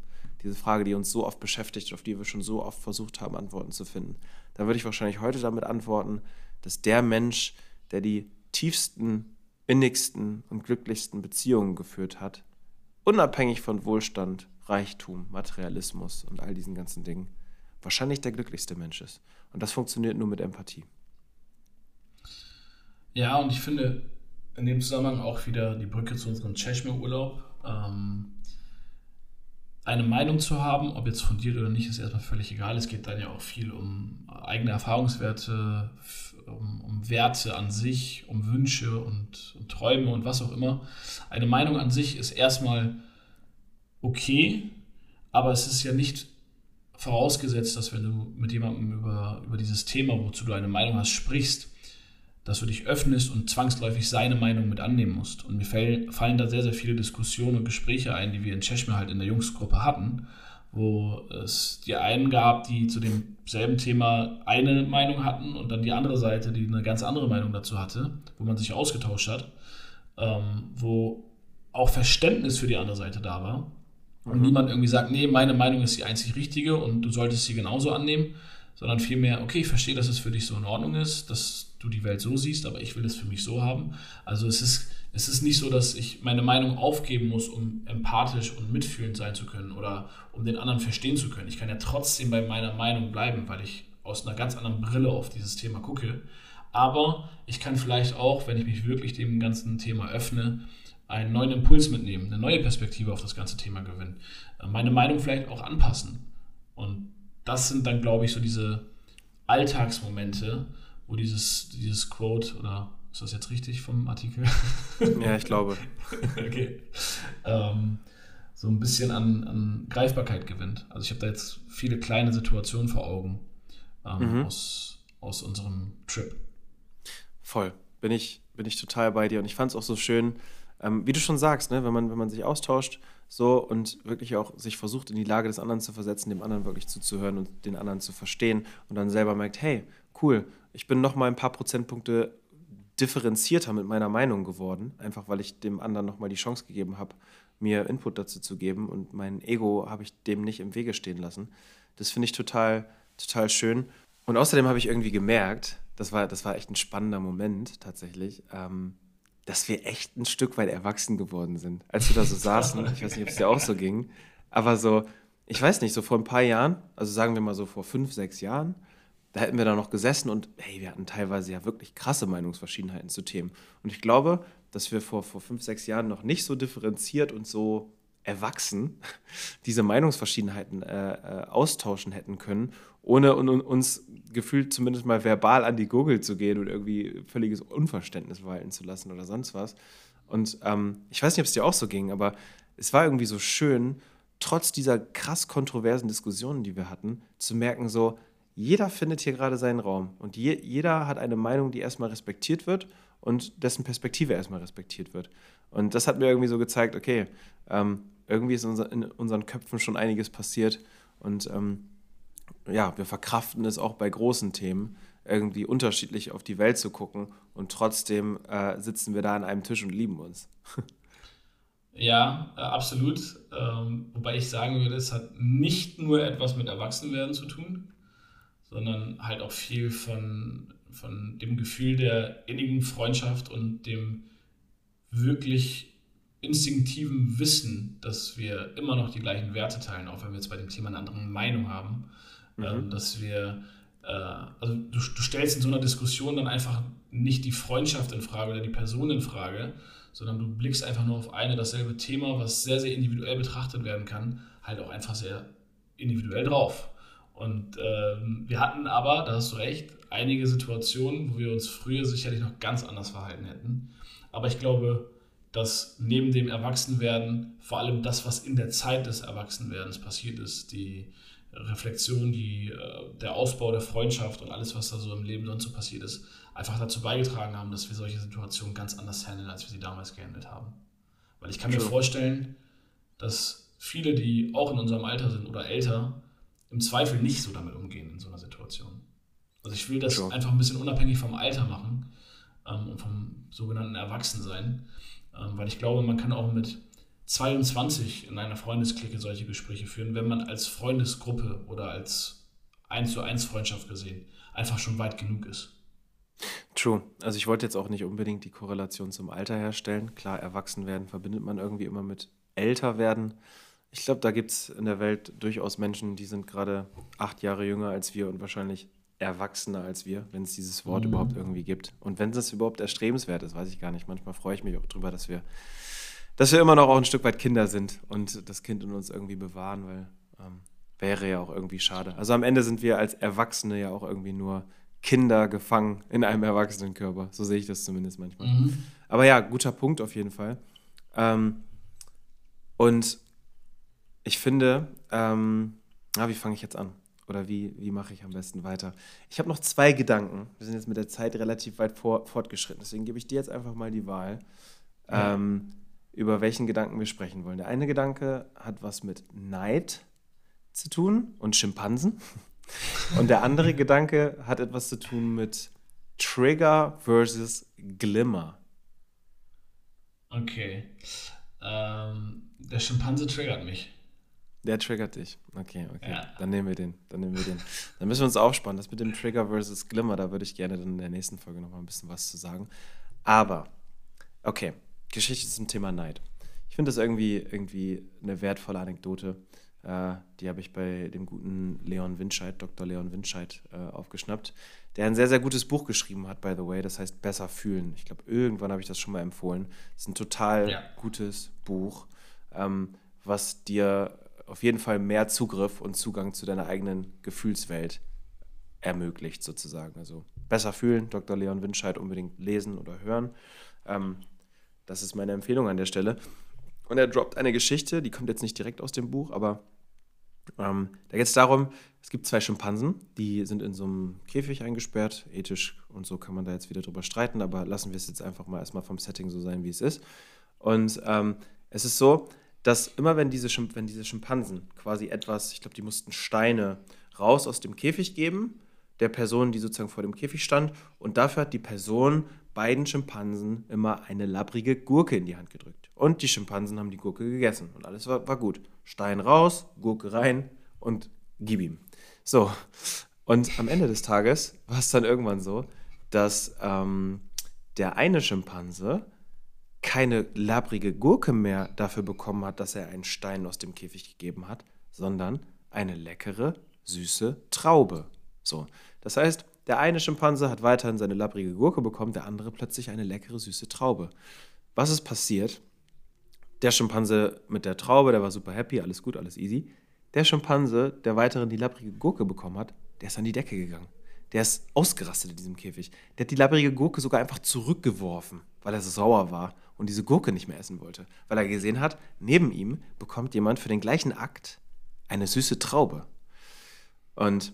Speaker 5: Diese Frage, die uns so oft beschäftigt, auf die wir schon so oft versucht haben, Antworten zu finden. Dann würde ich wahrscheinlich heute damit antworten, dass der Mensch, der die tiefsten, innigsten und glücklichsten Beziehungen geführt hat, unabhängig von Wohlstand, Reichtum, Materialismus und all diesen ganzen Dingen, wahrscheinlich der glücklichste Mensch ist. Und das funktioniert nur mit Empathie.
Speaker 1: Ja, und ich finde in dem Zusammenhang auch wieder die Brücke zu unserem Cheshmere-Urlaub. Ähm, eine Meinung zu haben, ob jetzt fundiert oder nicht, ist erstmal völlig egal. Es geht dann ja auch viel um eigene Erfahrungswerte, um, um Werte an sich, um Wünsche und, und, Träume und was auch immer. Eine Meinung an sich ist erstmal okay, aber es ist ja nicht vorausgesetzt, dass wenn du mit jemandem über, über dieses Thema, wozu du eine Meinung hast, sprichst, dass du dich öffnest und zwangsläufig seine Meinung mit annehmen musst. Und mir fallen da sehr, sehr viele Diskussionen und Gespräche ein, die wir in Cheshmere halt in der Jungsgruppe hatten, wo es die einen gab, die zu demselben Thema eine Meinung hatten und dann die andere Seite, die eine ganz andere Meinung dazu hatte, wo man sich ausgetauscht hat, ähm, wo auch Verständnis für die andere Seite da war. Und mhm. niemand irgendwie sagt, nee, meine Meinung ist die einzig richtige und du solltest sie genauso annehmen, sondern vielmehr, okay, ich verstehe, dass es für dich so in Ordnung ist, dass du die Welt so siehst, aber ich will es für mich so haben. Also es ist, es ist nicht so, dass ich meine Meinung aufgeben muss, um empathisch und mitfühlend sein zu können oder um den anderen verstehen zu können. Ich kann ja trotzdem bei meiner Meinung bleiben, weil ich aus einer ganz anderen Brille auf dieses Thema gucke. Aber ich kann vielleicht auch, wenn ich mich wirklich dem ganzen Thema öffne, einen neuen Impuls mitnehmen, eine neue Perspektive auf das ganze Thema gewinnen, meine Meinung vielleicht auch anpassen. Und das sind dann, glaube ich, so diese Alltagsmomente, wo dieses, dieses Quote, oder ist das jetzt richtig vom Artikel?
Speaker 5: Ja, ich glaube.
Speaker 1: okay. Ähm, so ein bisschen an, an Greifbarkeit gewinnt. Also ich habe da jetzt viele kleine Situationen vor Augen ähm, mhm. aus, aus unserem Trip.
Speaker 5: Voll. Bin ich, bin ich total bei dir. Und ich fand es auch so schön, ähm, wie du schon sagst, ne, wenn, man, wenn man sich austauscht so und wirklich auch sich versucht, in die Lage des anderen zu versetzen, dem anderen wirklich zuzuhören und den anderen zu verstehen und dann selber merkt, hey, cool, ich bin noch mal ein paar Prozentpunkte differenzierter mit meiner Meinung geworden, einfach weil ich dem anderen noch mal die Chance gegeben habe, mir Input dazu zu geben und mein Ego habe ich dem nicht im Wege stehen lassen. Das finde ich total, total schön. Und außerdem habe ich irgendwie gemerkt, das war, das war echt ein spannender Moment tatsächlich, ähm, dass wir echt ein Stück weit erwachsen geworden sind. Als wir da so saßen, ich weiß nicht, ob es dir auch so ging, aber so, ich weiß nicht, so vor ein paar Jahren, also sagen wir mal so vor fünf, sechs Jahren, da hätten wir da noch gesessen und hey, wir hatten teilweise ja wirklich krasse Meinungsverschiedenheiten zu Themen. Und ich glaube, dass wir vor, vor fünf, sechs Jahren noch nicht so differenziert und so erwachsen diese Meinungsverschiedenheiten äh, äh, austauschen hätten können, ohne un, uns gefühlt zumindest mal verbal an die Gurgel zu gehen und irgendwie völliges Unverständnis walten zu lassen oder sonst was. Und ähm, ich weiß nicht, ob es dir auch so ging, aber es war irgendwie so schön, trotz dieser krass kontroversen Diskussionen, die wir hatten, zu merken, so, jeder findet hier gerade seinen Raum und je, jeder hat eine Meinung, die erstmal respektiert wird und dessen Perspektive erstmal respektiert wird. Und das hat mir irgendwie so gezeigt, okay, ähm, irgendwie ist unser, in unseren Köpfen schon einiges passiert und ähm, ja, wir verkraften es auch bei großen Themen, irgendwie unterschiedlich auf die Welt zu gucken und trotzdem äh, sitzen wir da an einem Tisch und lieben uns.
Speaker 1: Ja, äh, absolut. Ähm, wobei ich sagen würde, es hat nicht nur etwas mit Erwachsenwerden zu tun, sondern halt auch viel von, von dem Gefühl der innigen Freundschaft und dem wirklich instinktiven Wissen, dass wir immer noch die gleichen Werte teilen, auch wenn wir jetzt bei dem Thema eine andere Meinung haben, mhm. ähm, dass wir, äh, also du, du, stellst in so einer Diskussion dann einfach nicht die Freundschaft in Frage oder die Person in Frage, sondern du blickst einfach nur auf eine dasselbe Thema, was sehr, sehr individuell betrachtet werden kann, halt auch einfach sehr individuell drauf. Und ähm, wir hatten aber, da hast du recht, einige Situationen, wo wir uns früher sicherlich noch ganz anders verhalten hätten. Aber ich glaube, dass neben dem Erwachsenwerden vor allem das, was in der Zeit des Erwachsenwerdens passiert ist, die Reflexion, die, äh, der Ausbau der Freundschaft und alles, was da so im Leben sonst so passiert ist, einfach dazu beigetragen haben, dass wir solche Situationen ganz anders handeln, als wir sie damals gehandelt haben. Weil ich kann mir vorstellen, dass viele, die auch in unserem Alter sind oder älter, im Zweifel nicht so damit umgehen in so einer Situation. Also ich will das sure. einfach ein bisschen unabhängig vom Alter machen ähm, und vom sogenannten Erwachsensein, ähm, weil ich glaube, man kann auch mit 22 in einer Freundesklicke solche Gespräche führen, wenn man als Freundesgruppe oder als 1 zu 1 Freundschaft gesehen einfach schon weit genug ist.
Speaker 5: True. Also ich wollte jetzt auch nicht unbedingt die Korrelation zum Alter herstellen. Klar, erwachsen werden verbindet man irgendwie immer mit älter werden. Ich glaube, da gibt es in der Welt durchaus Menschen, die sind gerade acht Jahre jünger als wir und wahrscheinlich erwachsener als wir, wenn es dieses Wort mhm. überhaupt irgendwie gibt. Und wenn es überhaupt erstrebenswert ist, weiß ich gar nicht. Manchmal freue ich mich auch drüber, dass wir, dass wir immer noch auch ein Stück weit Kinder sind und das Kind in uns irgendwie bewahren, weil ähm, wäre ja auch irgendwie schade. Also am Ende sind wir als Erwachsene ja auch irgendwie nur Kinder gefangen in einem Erwachsenenkörper. So sehe ich das zumindest manchmal. Mhm. Aber ja, guter Punkt auf jeden Fall. Ähm, und ich finde, ähm, na, wie fange ich jetzt an? Oder wie, wie mache ich am besten weiter? Ich habe noch zwei Gedanken. Wir sind jetzt mit der Zeit relativ weit vor, fortgeschritten. Deswegen gebe ich dir jetzt einfach mal die Wahl, ja. ähm, über welchen Gedanken wir sprechen wollen. Der eine Gedanke hat was mit Neid zu tun und Schimpansen. Und der andere Gedanke hat etwas zu tun mit Trigger versus Glimmer.
Speaker 1: Okay. Ähm, der Schimpanse triggert mich.
Speaker 5: Der triggert dich. Okay, okay. Ja. Dann nehmen wir den. Dann nehmen wir den. Dann müssen wir uns aufspannen. Das mit dem Trigger versus Glimmer, da würde ich gerne dann in der nächsten Folge nochmal ein bisschen was zu sagen. Aber, okay, Geschichte zum Thema Neid. Ich finde das irgendwie, irgendwie eine wertvolle Anekdote. Äh, die habe ich bei dem guten Leon Winscheid, Dr. Leon Winscheid, äh, aufgeschnappt, der ein sehr, sehr gutes Buch geschrieben hat, by the way. Das heißt Besser fühlen. Ich glaube, irgendwann habe ich das schon mal empfohlen. Das ist ein total ja. gutes Buch, ähm, was dir auf jeden Fall mehr Zugriff und Zugang zu deiner eigenen Gefühlswelt ermöglicht, sozusagen. Also besser fühlen, Dr. Leon Winscheid unbedingt lesen oder hören. Ähm, das ist meine Empfehlung an der Stelle. Und er droppt eine Geschichte, die kommt jetzt nicht direkt aus dem Buch, aber ähm, da geht es darum, es gibt zwei Schimpansen, die sind in so einem Käfig eingesperrt. Ethisch und so kann man da jetzt wieder drüber streiten, aber lassen wir es jetzt einfach mal erstmal vom Setting so sein, wie es ist. Und ähm, es ist so, dass immer wenn diese, wenn diese Schimpansen quasi etwas, ich glaube, die mussten Steine raus aus dem Käfig geben, der Person, die sozusagen vor dem Käfig stand, und dafür hat die Person beiden Schimpansen immer eine labbrige Gurke in die Hand gedrückt. Und die Schimpansen haben die Gurke gegessen und alles war, war gut. Stein raus, Gurke rein und gib ihm. So, und am Ende des Tages war es dann irgendwann so, dass ähm, der eine Schimpanse keine labrige Gurke mehr dafür bekommen hat, dass er einen Stein aus dem Käfig gegeben hat, sondern eine leckere, süße Traube. So, das heißt, der eine Schimpanse hat weiterhin seine labrige Gurke bekommen, der andere plötzlich eine leckere, süße Traube. Was ist passiert? Der Schimpanse mit der Traube, der war super happy, alles gut, alles easy. Der Schimpanse, der weiterhin die labrige Gurke bekommen hat, der ist an die Decke gegangen. Der ist ausgerastet in diesem Käfig. Der hat die labrige Gurke sogar einfach zurückgeworfen, weil er so sauer war und diese Gurke nicht mehr essen wollte. Weil er gesehen hat, neben ihm bekommt jemand für den gleichen Akt eine süße Traube. Und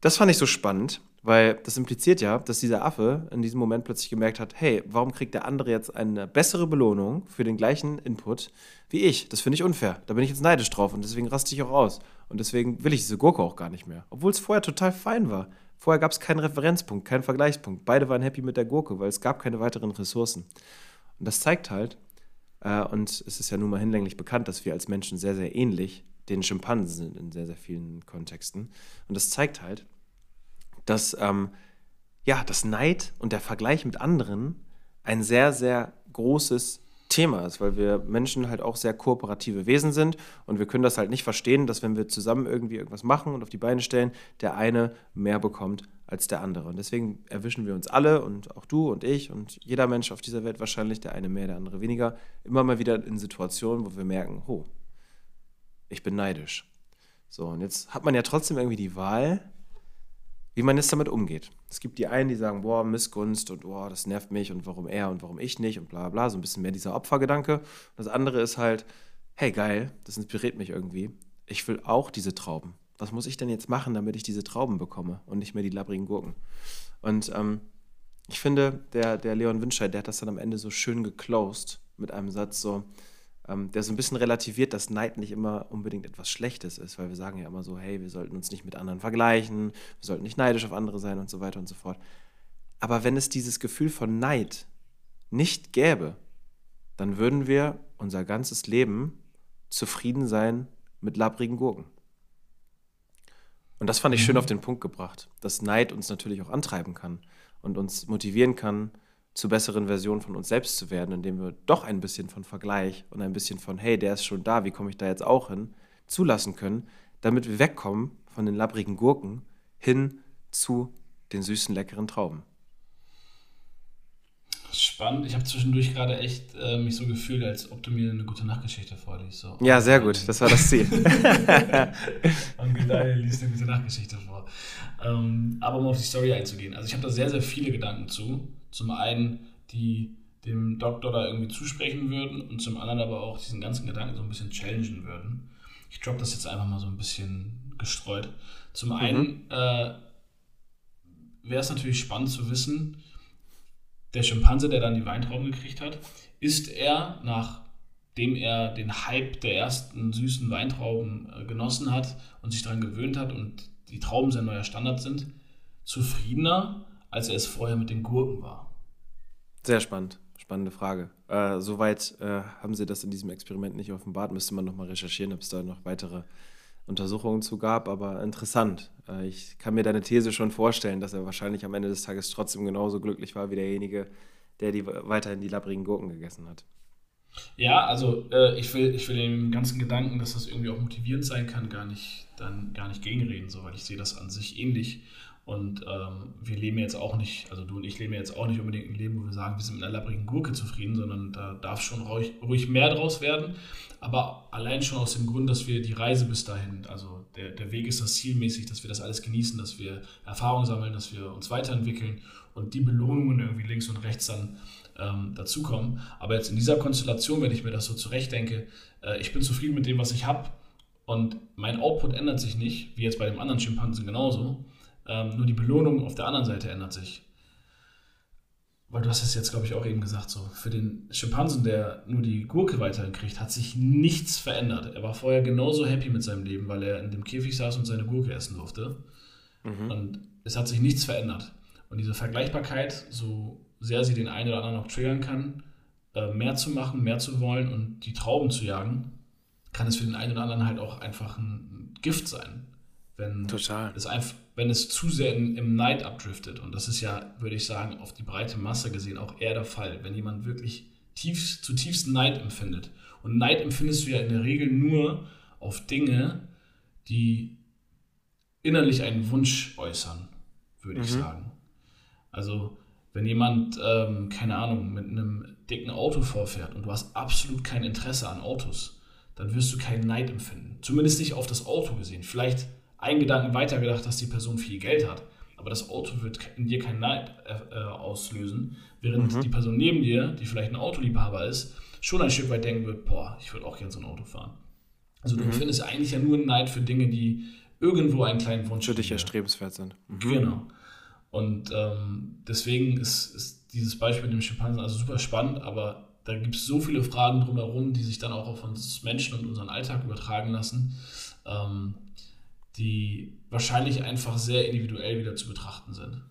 Speaker 5: das fand ich so spannend, weil das impliziert ja, dass dieser Affe in diesem Moment plötzlich gemerkt hat, hey, warum kriegt der andere jetzt eine bessere Belohnung für den gleichen Input wie ich? Das finde ich unfair. Da bin ich jetzt neidisch drauf und deswegen raste ich auch aus. Und deswegen will ich diese Gurke auch gar nicht mehr. Obwohl es vorher total fein war. Vorher gab es keinen Referenzpunkt, keinen Vergleichspunkt. Beide waren happy mit der Gurke, weil es gab keine weiteren Ressourcen. Und das zeigt halt, äh, und es ist ja nun mal hinlänglich bekannt, dass wir als Menschen sehr, sehr ähnlich den Schimpansen sind in sehr, sehr vielen Kontexten. Und das zeigt halt, dass ähm, ja, das Neid und der Vergleich mit anderen ein sehr, sehr großes Thema ist, weil wir Menschen halt auch sehr kooperative Wesen sind und wir können das halt nicht verstehen, dass wenn wir zusammen irgendwie irgendwas machen und auf die Beine stellen, der eine mehr bekommt als der andere. Und deswegen erwischen wir uns alle und auch du und ich und jeder Mensch auf dieser Welt wahrscheinlich, der eine mehr, der andere weniger, immer mal wieder in Situationen, wo wir merken, oh, ich bin neidisch. So, und jetzt hat man ja trotzdem irgendwie die Wahl, wie man jetzt damit umgeht. Es gibt die einen, die sagen, boah, Missgunst und boah, das nervt mich und warum er und warum ich nicht und bla bla, so ein bisschen mehr dieser Opfergedanke. Und das andere ist halt, hey geil, das inspiriert mich irgendwie. Ich will auch diese Trauben was muss ich denn jetzt machen, damit ich diese Trauben bekomme und nicht mehr die labbrigen Gurken? Und ähm, ich finde, der, der Leon Winscheid, der hat das dann am Ende so schön geclosed mit einem Satz, so, ähm, der so ein bisschen relativiert, dass Neid nicht immer unbedingt etwas Schlechtes ist, weil wir sagen ja immer so, hey, wir sollten uns nicht mit anderen vergleichen, wir sollten nicht neidisch auf andere sein und so weiter und so fort. Aber wenn es dieses Gefühl von Neid nicht gäbe, dann würden wir unser ganzes Leben zufrieden sein mit labbrigen Gurken. Und das fand ich schön auf den Punkt gebracht, dass Neid uns natürlich auch antreiben kann und uns motivieren kann, zu besseren Versionen von uns selbst zu werden, indem wir doch ein bisschen von Vergleich und ein bisschen von, hey, der ist schon da, wie komme ich da jetzt auch hin, zulassen können, damit wir wegkommen von den labbrigen Gurken hin zu den süßen, leckeren Trauben.
Speaker 1: Spannend. Ich habe zwischendurch gerade echt äh, mich so gefühlt, als ob du mir eine gute Nachtgeschichte vorliest. So.
Speaker 5: Ja, sehr gut. Das war das Ziel.
Speaker 1: Und Gedaille liest eine gute Nachtgeschichte vor. Ähm, aber um auf die Story einzugehen. Also ich habe da sehr, sehr viele Gedanken zu. Zum einen, die dem Doktor da irgendwie zusprechen würden und zum anderen aber auch diesen ganzen Gedanken so ein bisschen challengen würden. Ich droppe das jetzt einfach mal so ein bisschen gestreut. Zum mhm. einen äh, wäre es natürlich spannend zu wissen, der Schimpanse, der dann die Weintrauben gekriegt hat, ist er, nachdem er den Hype der ersten süßen Weintrauben äh, genossen hat und sich daran gewöhnt hat und die Trauben sein neuer Standard sind, zufriedener, als er es vorher mit den Gurken war?
Speaker 5: Sehr spannend. Spannende Frage. Äh, soweit äh, haben Sie das in diesem Experiment nicht offenbart. Müsste man nochmal recherchieren, ob es da noch weitere Untersuchungen zu gab, aber interessant. Äh, ich kann mir deine These schon vorstellen, dass er wahrscheinlich am Ende des Tages trotzdem genauso glücklich war wie derjenige, der die, weiterhin die labbrigen Gurken gegessen hat.
Speaker 1: Ja, also äh, ich, will, ich will dem ganzen Gedanken, dass das irgendwie auch motivierend sein kann, gar nicht, dann gar nicht gegenreden, so, weil ich sehe das an sich ähnlich. Und ähm, wir leben jetzt auch nicht, also du und ich leben jetzt auch nicht unbedingt ein Leben, wo wir sagen, wir sind mit einer labbrigen Gurke zufrieden, sondern da darf schon ruhig, ruhig mehr draus werden. Aber allein schon aus dem Grund, dass wir die Reise bis dahin, also der, der Weg ist das zielmäßig, dass wir das alles genießen, dass wir Erfahrung sammeln, dass wir uns weiterentwickeln und die Belohnungen irgendwie links und rechts dann ähm, dazukommen. Aber jetzt in dieser Konstellation, wenn ich mir das so zurechtdenke, äh, ich bin zufrieden mit dem, was ich habe und mein Output ändert sich nicht, wie jetzt bei dem anderen Schimpansen genauso ähm, nur die Belohnung auf der anderen Seite ändert sich. Weil du hast es jetzt, glaube ich, auch eben gesagt, so für den Schimpansen, der nur die Gurke weiterhin kriegt, hat sich nichts verändert. Er war vorher genauso happy mit seinem Leben, weil er in dem Käfig saß und seine Gurke essen durfte. Mhm. Und es hat sich nichts verändert. Und diese Vergleichbarkeit, so sehr sie den einen oder anderen auch triggern kann, äh, mehr zu machen, mehr zu wollen und die Trauben zu jagen, kann es für den einen oder anderen halt auch einfach ein Gift sein. Wenn
Speaker 5: Total.
Speaker 1: Es einfach, wenn es zu sehr in, im Neid abdriftet. Und das ist ja, würde ich sagen, auf die breite Masse gesehen auch eher der Fall. Wenn jemand wirklich tief, zutiefst Neid empfindet. Und Neid empfindest du ja in der Regel nur auf Dinge, die innerlich einen Wunsch äußern, würde mhm. ich sagen. Also, wenn jemand, ähm, keine Ahnung, mit einem dicken Auto vorfährt und du hast absolut kein Interesse an Autos, dann wirst du keinen Neid empfinden. Zumindest nicht auf das Auto gesehen. Vielleicht einen Gedanken weitergedacht, dass die Person viel Geld hat. Aber das Auto wird in dir keinen Neid äh, auslösen, während mhm. die Person neben dir, die vielleicht ein Autoliebhaber ist, schon ein Stück weit denken wird, boah, ich würde auch gerne so ein Auto fahren. Also du mhm. empfindest eigentlich ja nur Neid für Dinge, die irgendwo einen kleinen Wunsch
Speaker 5: für dich erstrebenswert sind.
Speaker 1: Mhm. Genau. Und ähm, deswegen ist, ist, dieses Beispiel mit dem Schimpansen also super spannend, aber da gibt es so viele Fragen drumherum, die sich dann auch auf uns Menschen und unseren Alltag übertragen lassen. Ähm, die wahrscheinlich einfach sehr individuell wieder zu betrachten sind.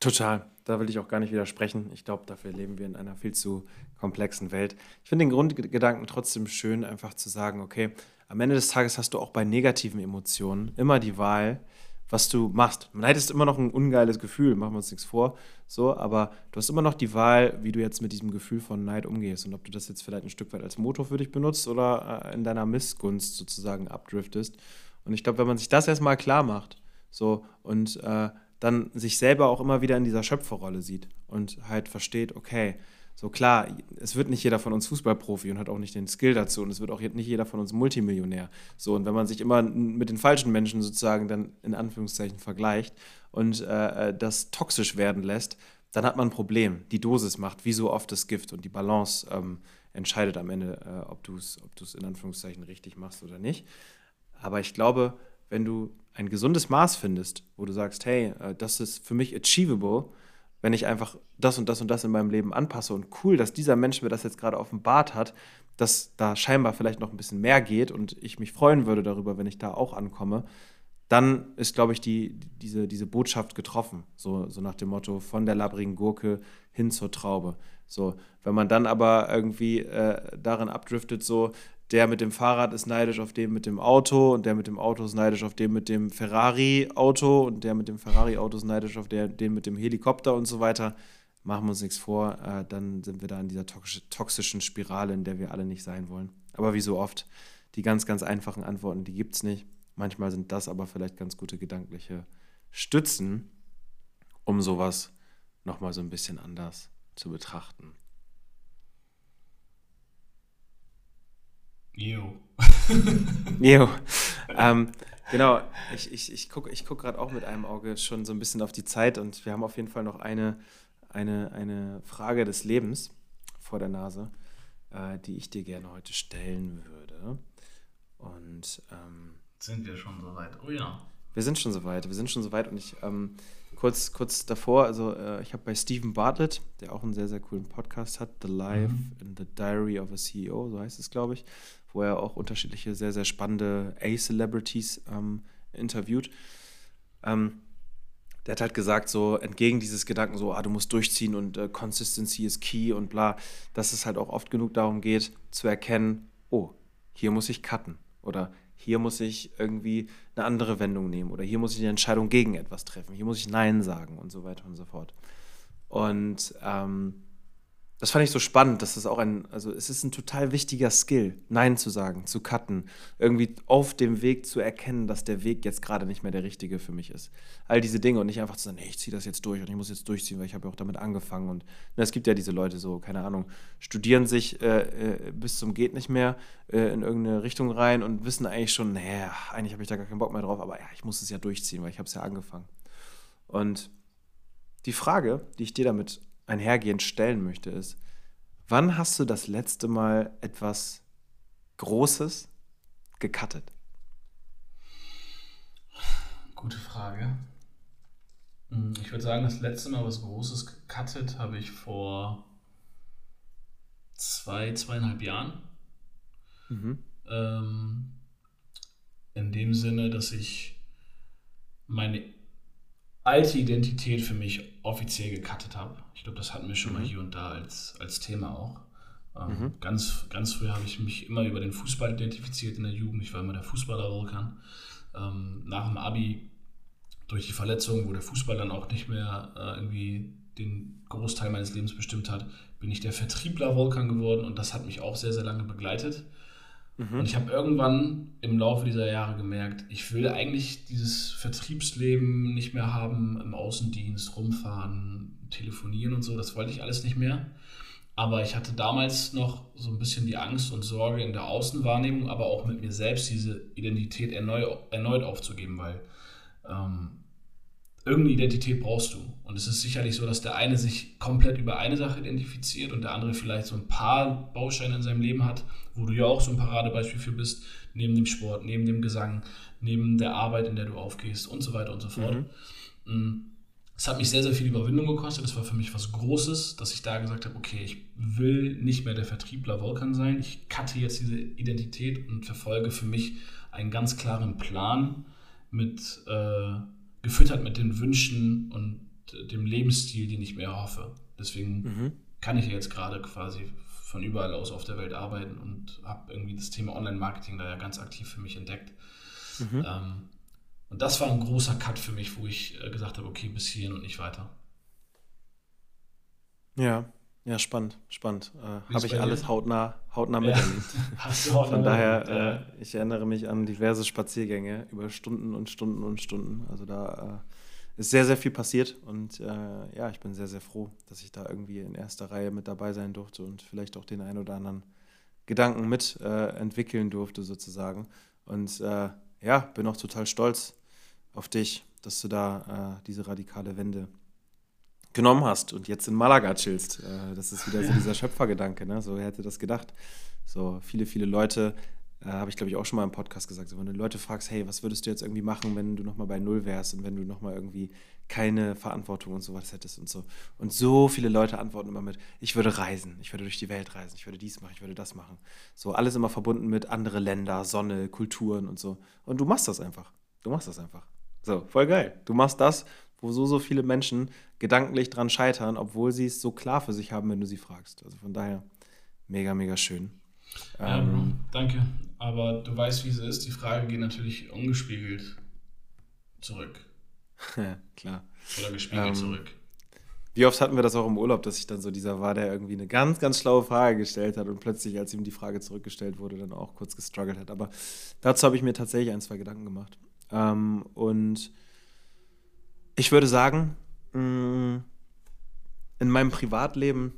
Speaker 5: Total. Da will ich auch gar nicht widersprechen. Ich glaube, dafür leben wir in einer viel zu komplexen Welt. Ich finde den Grundgedanken trotzdem schön, einfach zu sagen, okay, am Ende des Tages hast du auch bei negativen Emotionen immer die Wahl, was du machst. Neid ist immer noch ein ungeiles Gefühl, machen wir uns nichts vor, so, aber du hast immer noch die Wahl, wie du jetzt mit diesem Gefühl von Neid umgehst und ob du das jetzt vielleicht ein Stück weit als Motor für dich benutzt oder äh, in deiner Missgunst sozusagen abdriftest. Und ich glaube, wenn man sich das erstmal klar macht, so und äh, dann sich selber auch immer wieder in dieser Schöpferrolle sieht und halt versteht, okay, so klar, es wird nicht jeder von uns Fußballprofi und hat auch nicht den Skill dazu und es wird auch nicht jeder von uns Multimillionär. So, und wenn man sich immer mit den falschen Menschen sozusagen dann in Anführungszeichen vergleicht und äh, äh das toxisch werden lässt, dann hat man ein Problem. Die Dosis macht wie so oft das Gift und die Balance ähm, entscheidet am Ende, äh, ob du es ob in Anführungszeichen richtig machst oder nicht. Aber ich glaube, wenn du ein gesundes Maß findest, wo du sagst, hey, äh, das ist für mich achievable, wenn ich einfach das und das und das in meinem Leben anpasse und cool, dass dieser Mensch mir das jetzt gerade offenbart hat, dass da scheinbar vielleicht noch ein bisschen mehr geht und ich mich freuen würde darüber, wenn ich da auch ankomme, dann ist, glaube ich, die, diese, diese Botschaft getroffen. So, so nach dem Motto, von der labbrigen Gurke hin zur Traube. So, wenn man dann aber irgendwie äh, darin abdriftet, so, der mit dem Fahrrad ist neidisch auf den mit dem Auto und der mit dem Auto ist neidisch auf den mit dem Ferrari-Auto und der mit dem Ferrari-Auto ist neidisch auf der, den mit dem Helikopter und so weiter. Machen wir uns nichts vor, äh, dann sind wir da in dieser toxischen Spirale, in der wir alle nicht sein wollen. Aber wie so oft, die ganz, ganz einfachen Antworten, die gibt es nicht. Manchmal sind das aber vielleicht ganz gute gedankliche Stützen, um sowas nochmal so ein bisschen anders zu betrachten.
Speaker 1: Jo.
Speaker 5: jo. Ähm, genau, ich, ich, ich gucke ich guck gerade auch mit einem Auge schon so ein bisschen auf die Zeit und wir haben auf jeden Fall noch eine, eine, eine Frage des Lebens vor der Nase, äh, die ich dir gerne heute stellen würde. Und ähm,
Speaker 1: sind wir schon soweit? Oh ja.
Speaker 5: Wir sind schon soweit, wir sind schon soweit und ich ähm, kurz, kurz davor, also äh, ich habe bei Stephen Bartlett, der auch einen sehr, sehr coolen Podcast hat, The Life mhm. in the Diary of a CEO, so heißt es, glaube ich, wo er auch unterschiedliche, sehr, sehr spannende A-Celebrities ähm, interviewt. Ähm, der hat halt gesagt, so entgegen dieses Gedanken, so, ah, du musst durchziehen und äh, Consistency ist key und bla, dass es halt auch oft genug darum geht, zu erkennen, oh, hier muss ich cutten oder hier muss ich irgendwie eine andere Wendung nehmen oder hier muss ich eine Entscheidung gegen etwas treffen, hier muss ich Nein sagen und so weiter und so fort. Und ähm, das fand ich so spannend, dass es auch ein, also es ist ein total wichtiger Skill, Nein zu sagen, zu cutten, irgendwie auf dem Weg zu erkennen, dass der Weg jetzt gerade nicht mehr der richtige für mich ist. All diese Dinge und nicht einfach zu sagen, nee, ich ziehe das jetzt durch und ich muss jetzt durchziehen, weil ich habe ja auch damit angefangen. Und na, es gibt ja diese Leute so, keine Ahnung, studieren sich äh, äh, bis zum geht nicht mehr äh, in irgendeine Richtung rein und wissen eigentlich schon, nee, eigentlich habe ich da gar keinen Bock mehr drauf, aber ja, ich muss es ja durchziehen, weil ich habe es ja angefangen. Und die Frage, die ich dir damit einhergehend stellen möchte, ist, wann hast du das letzte Mal etwas Großes gecuttet?
Speaker 1: Gute Frage. Hm, ich würde sagen, das letzte Mal was Großes gecuttet habe ich vor zwei, zweieinhalb Jahren. Mhm. Ähm, in dem Sinne, dass ich meine alte Identität für mich offiziell gecuttet habe. Ich glaube, das hatten wir schon mhm. mal hier und da als, als Thema auch. Ähm, mhm. ganz, ganz früh habe ich mich immer über den Fußball identifiziert in der Jugend. Ich war immer der Fußballer ähm, nach dem Abi durch die Verletzung, wo der Fußball dann auch nicht mehr äh, irgendwie den Großteil meines Lebens bestimmt hat, bin ich der Vertriebler Volkan geworden und das hat mich auch sehr, sehr lange begleitet. Mhm. Und ich habe irgendwann im Laufe dieser Jahre gemerkt, ich will eigentlich dieses Vertriebsleben nicht mehr haben, im Außendienst rumfahren, telefonieren und so, das wollte ich alles nicht mehr. Aber ich hatte damals noch so ein bisschen die Angst und Sorge in der Außenwahrnehmung, aber auch mit mir selbst diese Identität erneut, erneut aufzugeben, weil ähm, irgendeine Identität brauchst du. Und es ist sicherlich so, dass der eine sich komplett über eine Sache identifiziert und der andere vielleicht so ein paar Bausteine in seinem Leben hat, wo du ja auch so ein Paradebeispiel für bist, neben dem Sport, neben dem Gesang, neben der Arbeit, in der du aufgehst und so weiter und so fort. Mhm. Mm. Es hat mich sehr, sehr viel Überwindung gekostet. Das war für mich was Großes, dass ich da gesagt habe, okay, ich will nicht mehr der Vertriebler Volkan sein. Ich cutte jetzt diese Identität und verfolge für mich einen ganz klaren Plan mit äh, gefüttert mit den Wünschen und dem Lebensstil, den ich mir hoffe. Deswegen mhm. kann ich jetzt gerade quasi von überall aus auf der Welt arbeiten und habe irgendwie das Thema Online-Marketing da ja ganz aktiv für mich entdeckt. Mhm. Ähm, und das war ein großer Cut für mich, wo ich äh, gesagt habe, okay, bis hierhin und nicht weiter.
Speaker 5: Ja, ja, spannend, spannend. Äh, Habe ich alles hautnah, hautnah miterlebt. Hautnah Von daher, äh, ich erinnere mich an diverse Spaziergänge über Stunden und Stunden und Stunden. Also da äh, ist sehr, sehr viel passiert und äh, ja, ich bin sehr, sehr froh, dass ich da irgendwie in erster Reihe mit dabei sein durfte und vielleicht auch den einen oder anderen Gedanken mit äh, entwickeln durfte sozusagen. Und äh, ja, bin auch total stolz auf dich, dass du da diese radikale Wende genommen hast und jetzt in Malaga chillst. Äh, das ist wieder so dieser Schöpfergedanke, ne? So, wer hätte das gedacht? So, viele, viele Leute, äh, habe ich glaube ich auch schon mal im Podcast gesagt, so, wenn du Leute fragst, hey, was würdest du jetzt irgendwie machen, wenn du nochmal bei Null wärst und wenn du nochmal irgendwie keine Verantwortung und sowas hättest und so. Und so viele Leute antworten immer mit, ich würde reisen, ich würde durch die Welt reisen, ich würde dies machen, ich würde das machen. So, alles immer verbunden mit andere Länder, Sonne, Kulturen und so. Und du machst das einfach. Du machst das einfach. So, voll geil. Du machst das, wo so, so viele Menschen gedanklich dran scheitern, obwohl sie es so klar für sich haben, wenn du sie fragst. Also von daher, mega, mega schön.
Speaker 1: Ja,
Speaker 5: Ähm,
Speaker 1: Bro, danke. Aber du weißt, wie es ist. Die Fragen gehen natürlich ungespiegelt zurück.
Speaker 5: klar.
Speaker 1: Oder gespiegelt
Speaker 5: Ähm,
Speaker 1: zurück.
Speaker 5: Wie oft hatten wir das auch im Urlaub, dass ich dann so dieser war, der irgendwie eine ganz, ganz schlaue Frage gestellt hat und plötzlich, als ihm die Frage zurückgestellt wurde, dann auch kurz gestruggelt hat. Aber dazu habe ich mir tatsächlich ein, zwei Gedanken gemacht. Ähm, und ich würde sagen, mh, in meinem Privatleben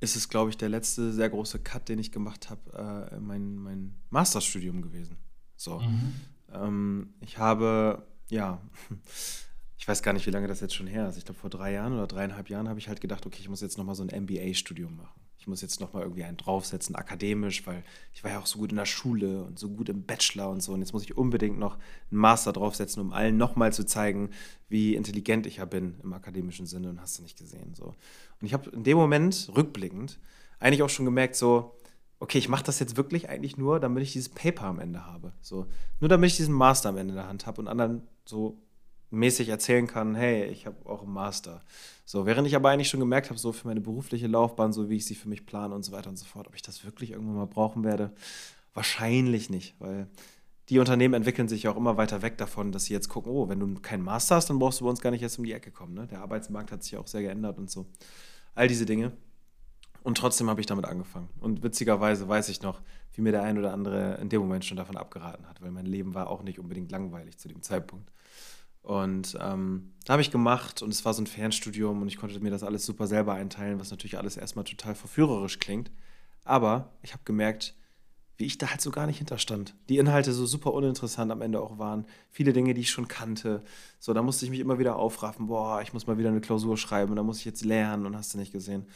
Speaker 5: ist es, glaube ich, der letzte sehr große Cut, den ich gemacht habe, äh, mein, mein Masterstudium gewesen. So.
Speaker 1: Mhm.
Speaker 5: Ähm, ich habe, ja, ich weiß gar nicht, wie lange das jetzt schon her ist. Ich glaube, vor drei Jahren oder dreieinhalb Jahren habe ich halt gedacht, okay, ich muss jetzt nochmal so ein MBA-Studium machen. Ich muss jetzt nochmal irgendwie einen draufsetzen, akademisch, weil ich war ja auch so gut in der Schule und so gut im Bachelor und so. Und jetzt muss ich unbedingt noch einen Master draufsetzen, um allen nochmal zu zeigen, wie intelligent ich ja bin im akademischen Sinne und hast du nicht gesehen. So. Und ich habe in dem Moment, rückblickend, eigentlich auch schon gemerkt, so, okay, ich mache das jetzt wirklich eigentlich nur, damit ich dieses Paper am Ende habe. So, nur damit ich diesen Master am Ende in der Hand habe und anderen so mäßig erzählen kann, hey, ich habe auch einen Master. So, während ich aber eigentlich schon gemerkt habe, so für meine berufliche Laufbahn, so wie ich sie für mich plane und so weiter und so fort, ob ich das wirklich irgendwann mal brauchen werde, wahrscheinlich nicht, weil die Unternehmen entwickeln sich ja auch immer weiter weg davon, dass sie jetzt gucken, oh, wenn du keinen Master hast, dann brauchst du bei uns gar nicht erst um die Ecke kommen. Ne? Der Arbeitsmarkt hat sich ja auch sehr geändert und so. All diese Dinge. Und trotzdem habe ich damit angefangen. Und witzigerweise weiß ich noch, wie mir der ein oder andere in dem Moment schon davon abgeraten hat, weil mein Leben war auch nicht unbedingt langweilig zu dem Zeitpunkt. Und ähm, da habe ich gemacht und es war so ein Fernstudium und ich konnte mir das alles super selber einteilen, was natürlich alles erstmal total verführerisch klingt. Aber ich habe gemerkt, wie ich da halt so gar nicht hinterstand. Die Inhalte so super uninteressant am Ende auch waren. Viele Dinge, die ich schon kannte. So, da musste ich mich immer wieder aufraffen. Boah, ich muss mal wieder eine Klausur schreiben und da muss ich jetzt lernen und hast du nicht gesehen.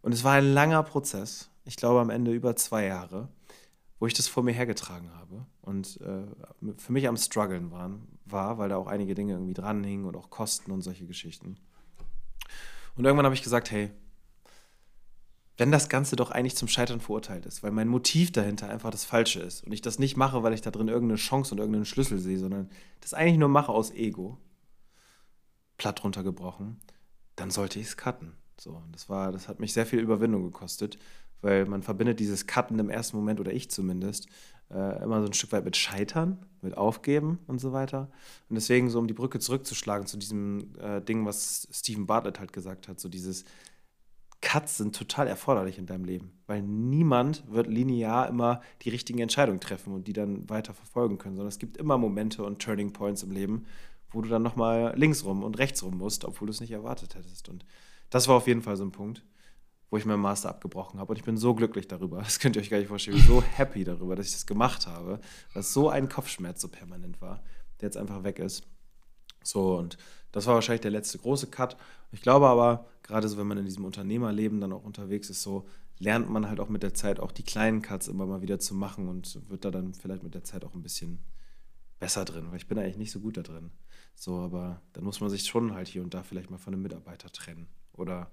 Speaker 5: Und es war ein langer Prozess. Ich glaube am Ende über zwei Jahre, wo ich das vor mir hergetragen habe und äh, für mich am struggeln waren, war, weil da auch einige Dinge irgendwie dranhingen und auch Kosten und solche Geschichten. Und irgendwann habe ich gesagt, hey, wenn das Ganze doch eigentlich zum Scheitern verurteilt ist, weil mein Motiv dahinter einfach das Falsche ist und ich das nicht mache, weil ich da drin irgendeine Chance und irgendeinen Schlüssel sehe, sondern das eigentlich nur mache aus Ego, platt runtergebrochen, dann sollte ich es cutten. So, das war, das hat mich sehr viel Überwindung gekostet, weil man verbindet dieses Cutten im ersten Moment, oder ich zumindest, äh, immer so ein Stück weit mit Scheitern, mit Aufgeben und so weiter. Und deswegen, so um die Brücke zurückzuschlagen zu diesem äh, Ding, was Stephen Bartlett halt gesagt hat, so dieses Cuts sind total erforderlich in deinem Leben, weil niemand wird linear immer die richtigen Entscheidungen treffen und die dann weiter verfolgen können, sondern es gibt immer Momente und Turning Points im Leben, wo du dann nochmal links rum und rechts rum musst, obwohl du es nicht erwartet hättest. Und das war auf jeden Fall so ein Punkt, wo ich meinen Master abgebrochen habe. Und ich bin so glücklich darüber. Das könnt ihr euch gar nicht vorstellen. Ich bin so happy darüber, dass ich das gemacht habe, dass so ein Kopfschmerz so permanent war, der jetzt einfach weg ist. So, und das war wahrscheinlich der letzte große Cut. Ich glaube aber, gerade so, wenn man in diesem Unternehmerleben dann auch unterwegs ist, so lernt man halt auch mit der Zeit auch die kleinen Cuts immer mal wieder zu machen und wird da dann vielleicht mit der Zeit auch ein bisschen besser drin, weil ich bin eigentlich nicht so gut da drin. So, aber dann muss man sich schon halt hier und da vielleicht mal von einem Mitarbeiter trennen oder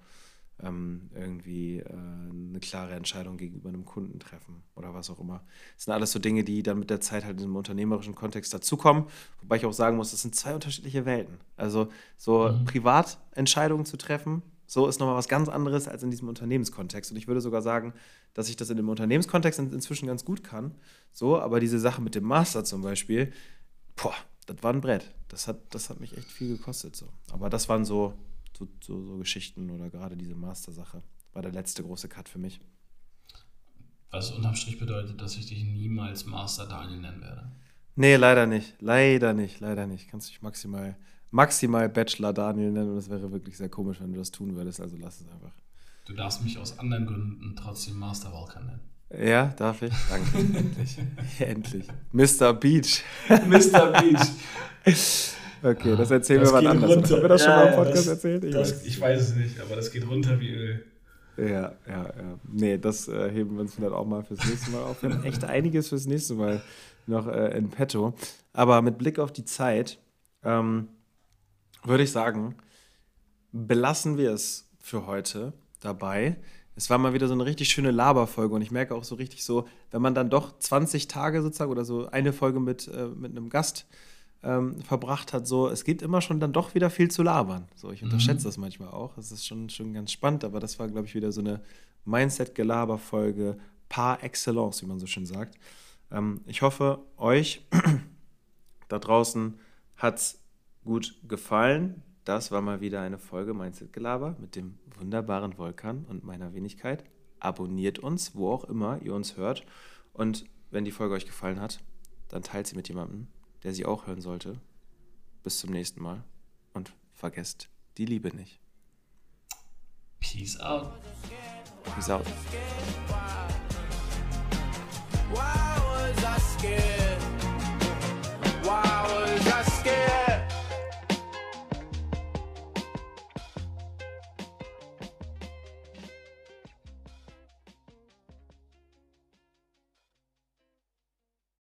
Speaker 5: ähm, irgendwie äh, eine klare Entscheidung gegenüber einem Kunden treffen oder was auch immer. Das sind alles so Dinge, die dann mit der Zeit halt in einem unternehmerischen Kontext dazukommen. Wobei ich auch sagen muss, das sind zwei unterschiedliche Welten. Also so
Speaker 1: Mhm.
Speaker 5: Privatentscheidungen zu treffen, so ist nochmal was ganz anderes als in diesem Unternehmenskontext. Und ich würde sogar sagen, dass ich das in dem Unternehmenskontext in, inzwischen ganz gut kann. So, aber diese Sache mit dem Master zum Beispiel, boah, das war ein Brett. Das hat, das hat mich echt viel gekostet. So. Aber das waren so, so, so, so Geschichten oder gerade diese Master-Sache. War der letzte große Cut für mich.
Speaker 1: Was unterm Strich bedeutet, dass ich dich niemals Master Daniel nennen werde.
Speaker 5: Nee, leider nicht. Leider nicht, leider nicht. Kannst dich maximal, maximal Bachelor Daniel nennen und das wäre wirklich sehr komisch, wenn du das tun würdest. Also lass es einfach.
Speaker 1: Du darfst mich aus anderen Gründen trotzdem Master Walker nennen.
Speaker 5: Ja, darf ich? Danke. Endlich. Endlich. Mr. Beach.
Speaker 1: Mr. Beach.
Speaker 5: Okay, das erzählen
Speaker 1: Das
Speaker 5: wir
Speaker 1: geht
Speaker 5: anders.
Speaker 1: runter.
Speaker 5: Haben wir das schon
Speaker 1: Ja,
Speaker 5: mal im Podcast
Speaker 1: das-
Speaker 5: erzählt? Ich
Speaker 1: Das,
Speaker 5: weiß.
Speaker 1: ich weiß es nicht, aber das geht runter wie Öl.
Speaker 5: Ja, ja, ja. Nee, das äh, heben wir uns vielleicht auch mal fürs nächste Mal auf. Wir haben echt einiges fürs nächste Mal noch äh, in petto. Aber mit Blick auf die Zeit ähm, würde ich sagen, belassen wir es für heute dabei. Es war mal wieder so eine richtig schöne Laberfolge und ich merke auch so richtig so, wenn man dann doch 20 Tage sozusagen oder so eine Folge mit, äh, mit einem Gast ähm, verbracht hat. So, es gibt immer schon dann doch wieder viel zu labern. So, ich unterschätze mhm. das manchmal auch. Es ist schon, schon ganz spannend, aber das war, glaube ich, wieder so eine Mindset-Gelaber-Folge par excellence, wie man so schön sagt. Ähm, ich hoffe, euch da draußen hat es gut gefallen. Das war mal wieder eine Folge Mindset-Gelaber mit dem wunderbaren Volkan und meiner Wenigkeit. Abonniert uns, wo auch immer ihr uns hört. Und wenn die Folge euch gefallen hat, dann teilt sie mit jemandem, der sie auch hören sollte. Bis zum nächsten Mal und vergesst die Liebe nicht.
Speaker 1: Peace out.
Speaker 5: Peace out.
Speaker 2: Why was I scared?